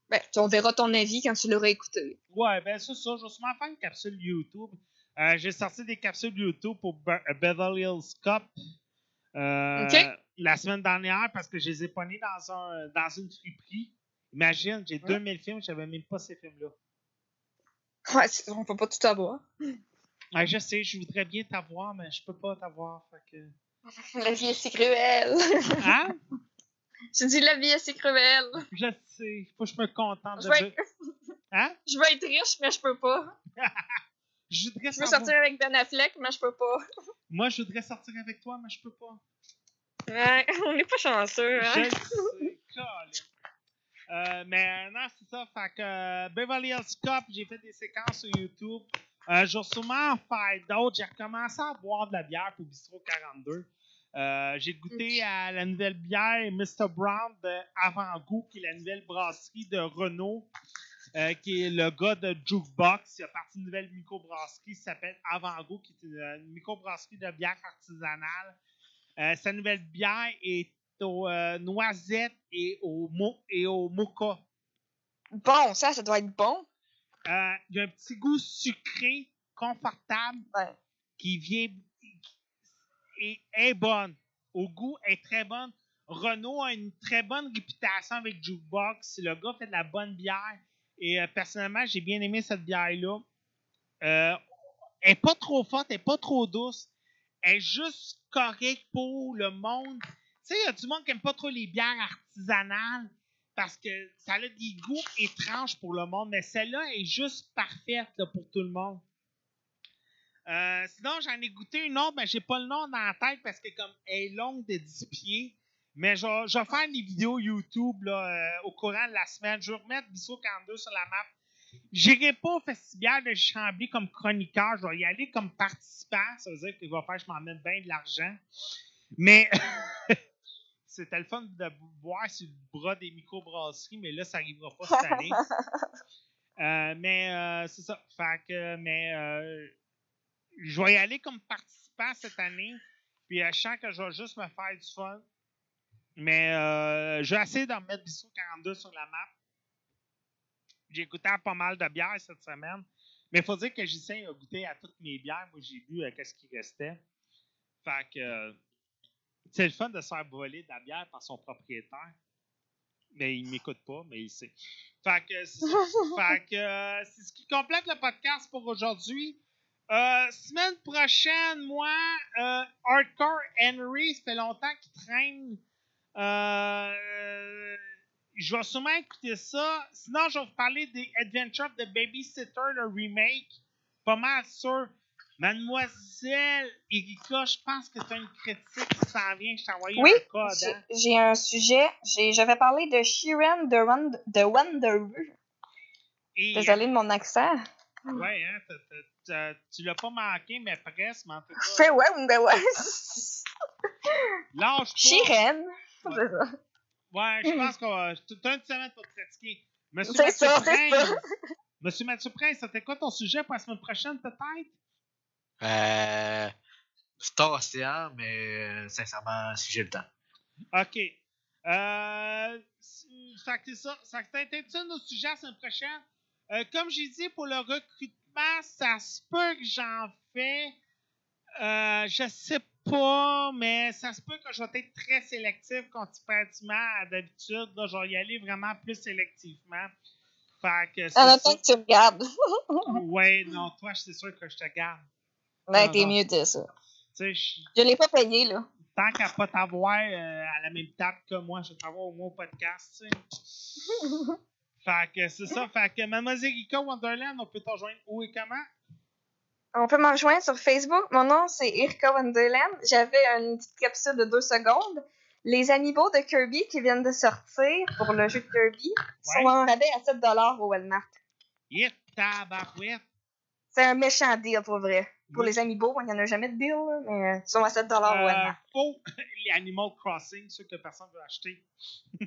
Ben, tu- on verra ton avis quand tu l'auras écouté. Ouais, ben c'est ça. Je vais sûrement faire une capsule YouTube. Euh, J'ai sorti des capsules YouTube pour Be- euh, Beverly Hills Cop euh, la semaine dernière parce que je les ai pognés dans, un, dans une friperie. Imagine, j'ai Ouais. 2000 films, je savais même pas ces films-là. Ouais, c'est- on peut pas tout avoir. Ouais, je sais, je voudrais bien t'avoir, mais je peux pas t'avoir. Que... [laughs] La vie est si cruelle. [laughs] Hein? Tu dis la vie est si cruelle. Je sais. Faut que je me contente Je de. veux, être... Hein? [laughs] je veux être riche, mais je peux pas. Je voudrais Je veux sortir avec Ben Affleck, mais je peux pas. Moi, je voudrais sortir avec toi, mais je peux pas. Ouais, on n'est pas chanceux, Je hein? le sais. Euh, mais euh, non, c'est ça. Fait que euh, Beverly Hills Cop, j'ai fait des séquences sur YouTube. Euh, je vais sûrement en faire d'autres. J'ai recommencé à boire de la bière pour Bistro 42. Euh, j'ai goûté à la nouvelle bière Mr. Brown de Avant-Goût, qui est la nouvelle brasserie de Renault, euh, qui est le gars de Jukebox. Il a parti une nouvelle microbrasserie qui s'appelle Avant-Goût, qui est une, une microbrasserie de bière artisanale. Sa nouvelle bière est aux euh, noisettes et au, mo et mocha. Bon, ça, ça doit être bon. Euh, il y a un petit goût sucré, confortable, Ouais. qui vient et est bonne. Au goût, est très bonne. Renault a une très bonne réputation avec Jukebox. Le gars fait de la bonne bière. Et euh, personnellement, j'ai bien aimé cette bière-là. Euh, elle n'est pas trop forte, elle n'est pas trop douce. Elle est juste correcte pour le monde. Tu sais, il y a du monde qui n'aime pas trop les bières artisanales parce que ça a des goûts étranges pour le monde, mais celle-là est juste parfaite pour tout le monde. Euh, sinon, j'en ai goûté une autre, mais j'ai pas le nom dans la tête parce que comme elle est longue de 10 pieds. Mais je, je vais faire des vidéos YouTube là, euh, au courant de la semaine. Je vais remettre Bissot 42 sur la map. J'irai pas au festival de Chambly comme chroniqueur. Je vais y aller comme participant. Ça veut dire qu'il va faire je m'en mette bien de l'argent. Mais [laughs] c'était le fun de boire sur le bras des microbrasseries, mais là, ça n'arrivera pas cette année. [laughs] Euh, mais euh, c'est ça. Fait que, mais euh, je vais y aller comme participant cette année. Puis je sens que je vais juste me faire du fun. Mais euh, je vais essayer d'en mettre Bissot 42 sur la map. J'ai goûté à pas mal de bières cette semaine. Mais il faut dire que j'essaie de goûter à toutes mes bières. Moi, j'ai vu euh, qu'est-ce qui restait. Fait que c'est le fun de se faire voler de la bière par son propriétaire. Mais il m'écoute pas, mais il sait. Fait que c'est ça. [laughs] Fait que euh, c'est ce qui complète le podcast pour aujourd'hui. Euh, semaine prochaine, moi, euh, Hardcore Henry, ça fait longtemps qu'il traîne. Euh, je vais sûrement écouter ça. Sinon, je vais vous parler des Adventures of the Babysitter, le remake. Pas mal sûr. Mademoiselle Erika, je pense que tu as une critique qui s'en vient. Je t'ai envoyé Oui, un code. j'ai- hein. j'ai un sujet. Je vais parler de Sheeran de, Wond- de Wonder. Et, Désolée de mon accent. Ouais, hein, t'as- t'as- tu l'as pas manqué, mais presque, mais en tout cas. Fais ouais, ben ouais. Lâche. Sheeran. Ouais. Je pense qu'on va. T'as une semaine pour te pratiquer. Monsieur C'est Mathieu ça, c'est Prince. ça. Monsieur Mathieu Prince, c'était quoi ton sujet pour la semaine prochaine, peut-être? Euh, Star Ocean, mais euh, sincèrement, si j'ai le temps. OK. Euh, c'est- fait que c'est ça. Ça t'as ça notre sujet la semaine prochaine? Euh, comme j'ai dit, pour le recrutement, ça se peut que j'en fais. Euh, je sais pas, mais ça se peut que je vais être très sélectif comparativement à d'habitude. Là, je vais y aller vraiment plus sélectivement. Fait que c'est En attendant que tu regardes. [laughs] Ouais, non, toi, c'est sûr que je te garde. Ben, Ah, t'es mieux de ça. Tu sais, je- Je l'ai pas payé, là. tant qu'à pas t'avoir euh, à la même table que moi, je vais t'avoir au moins au podcast, tu sais. [laughs] fait que c'est ça. Fait que Mademoiselle Rika Wonderland, on peut te rejoindre où et comment? On peut me rejoindre sur Facebook. Mon nom, c'est Irka Wonderland. J'avais une petite capsule de deux secondes. Les amiibo de Kirby qui viennent de sortir pour le jeu de Kirby sont Ouais. en rabais à 7$ au Walmart. Yep, tabarouette. C'est un méchant deal pour vrai. Pour les amiibo, il n'y en a jamais de deal, là, mais ils sont à 7$ au Euh, Walmart. faux, [laughs] les Animal Crossing, ceux que personne veut acheter, [laughs]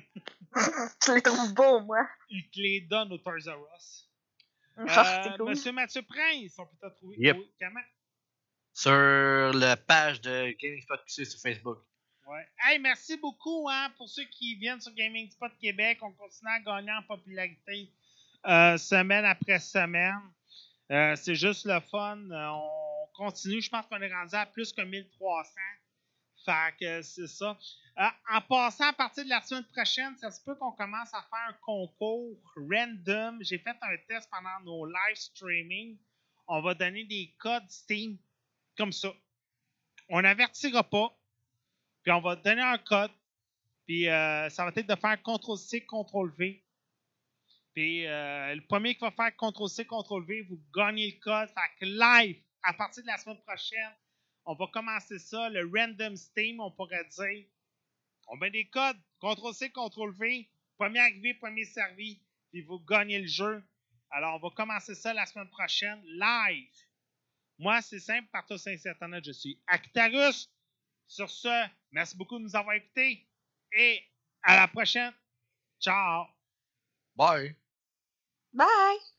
Je les trouve beaux, moi. ils te les donnent au Toys R Us. [laughs] Ah, Euh, cool. Monsieur Mathieu Prince, on peut te trouver Yep. où et comment? Sur la page de Gaming Spot QC sur Facebook. Ouais. Hey, merci beaucoup hein, pour ceux qui viennent sur Gaming Spot Québec. On continue à gagner en popularité euh, semaine après semaine. Euh, c'est juste le fun. Euh, on continue. Je pense qu'on est rendu à plus que 1300. Fait que c'est ça. Euh, en passant, à partir de la semaine prochaine, ça se peut qu'on commence à faire un concours random. J'ai fait un test pendant nos live streaming. On va donner des codes Steam comme ça. On n'avertira pas. Puis on va donner un code. Puis euh, ça va être de faire CTRL-C, CTRL-V. Puis euh, le premier qui va faire CTRL-C, CTRL-V, vous gagnez le code. Fait que live, à partir de la semaine prochaine, on va commencer ça, le random Steam, on pourrait dire. On met des codes, CTRL-C, CTRL-V, premier arrivé, premier servi, puis vous gagnez le jeu. Alors, on va commencer ça la semaine prochaine, live. Moi, c'est simple, partout sur Internet, je suis Actarus. Sur ce, merci beaucoup de nous avoir écoutés et à la prochaine. Ciao! Bye! Bye!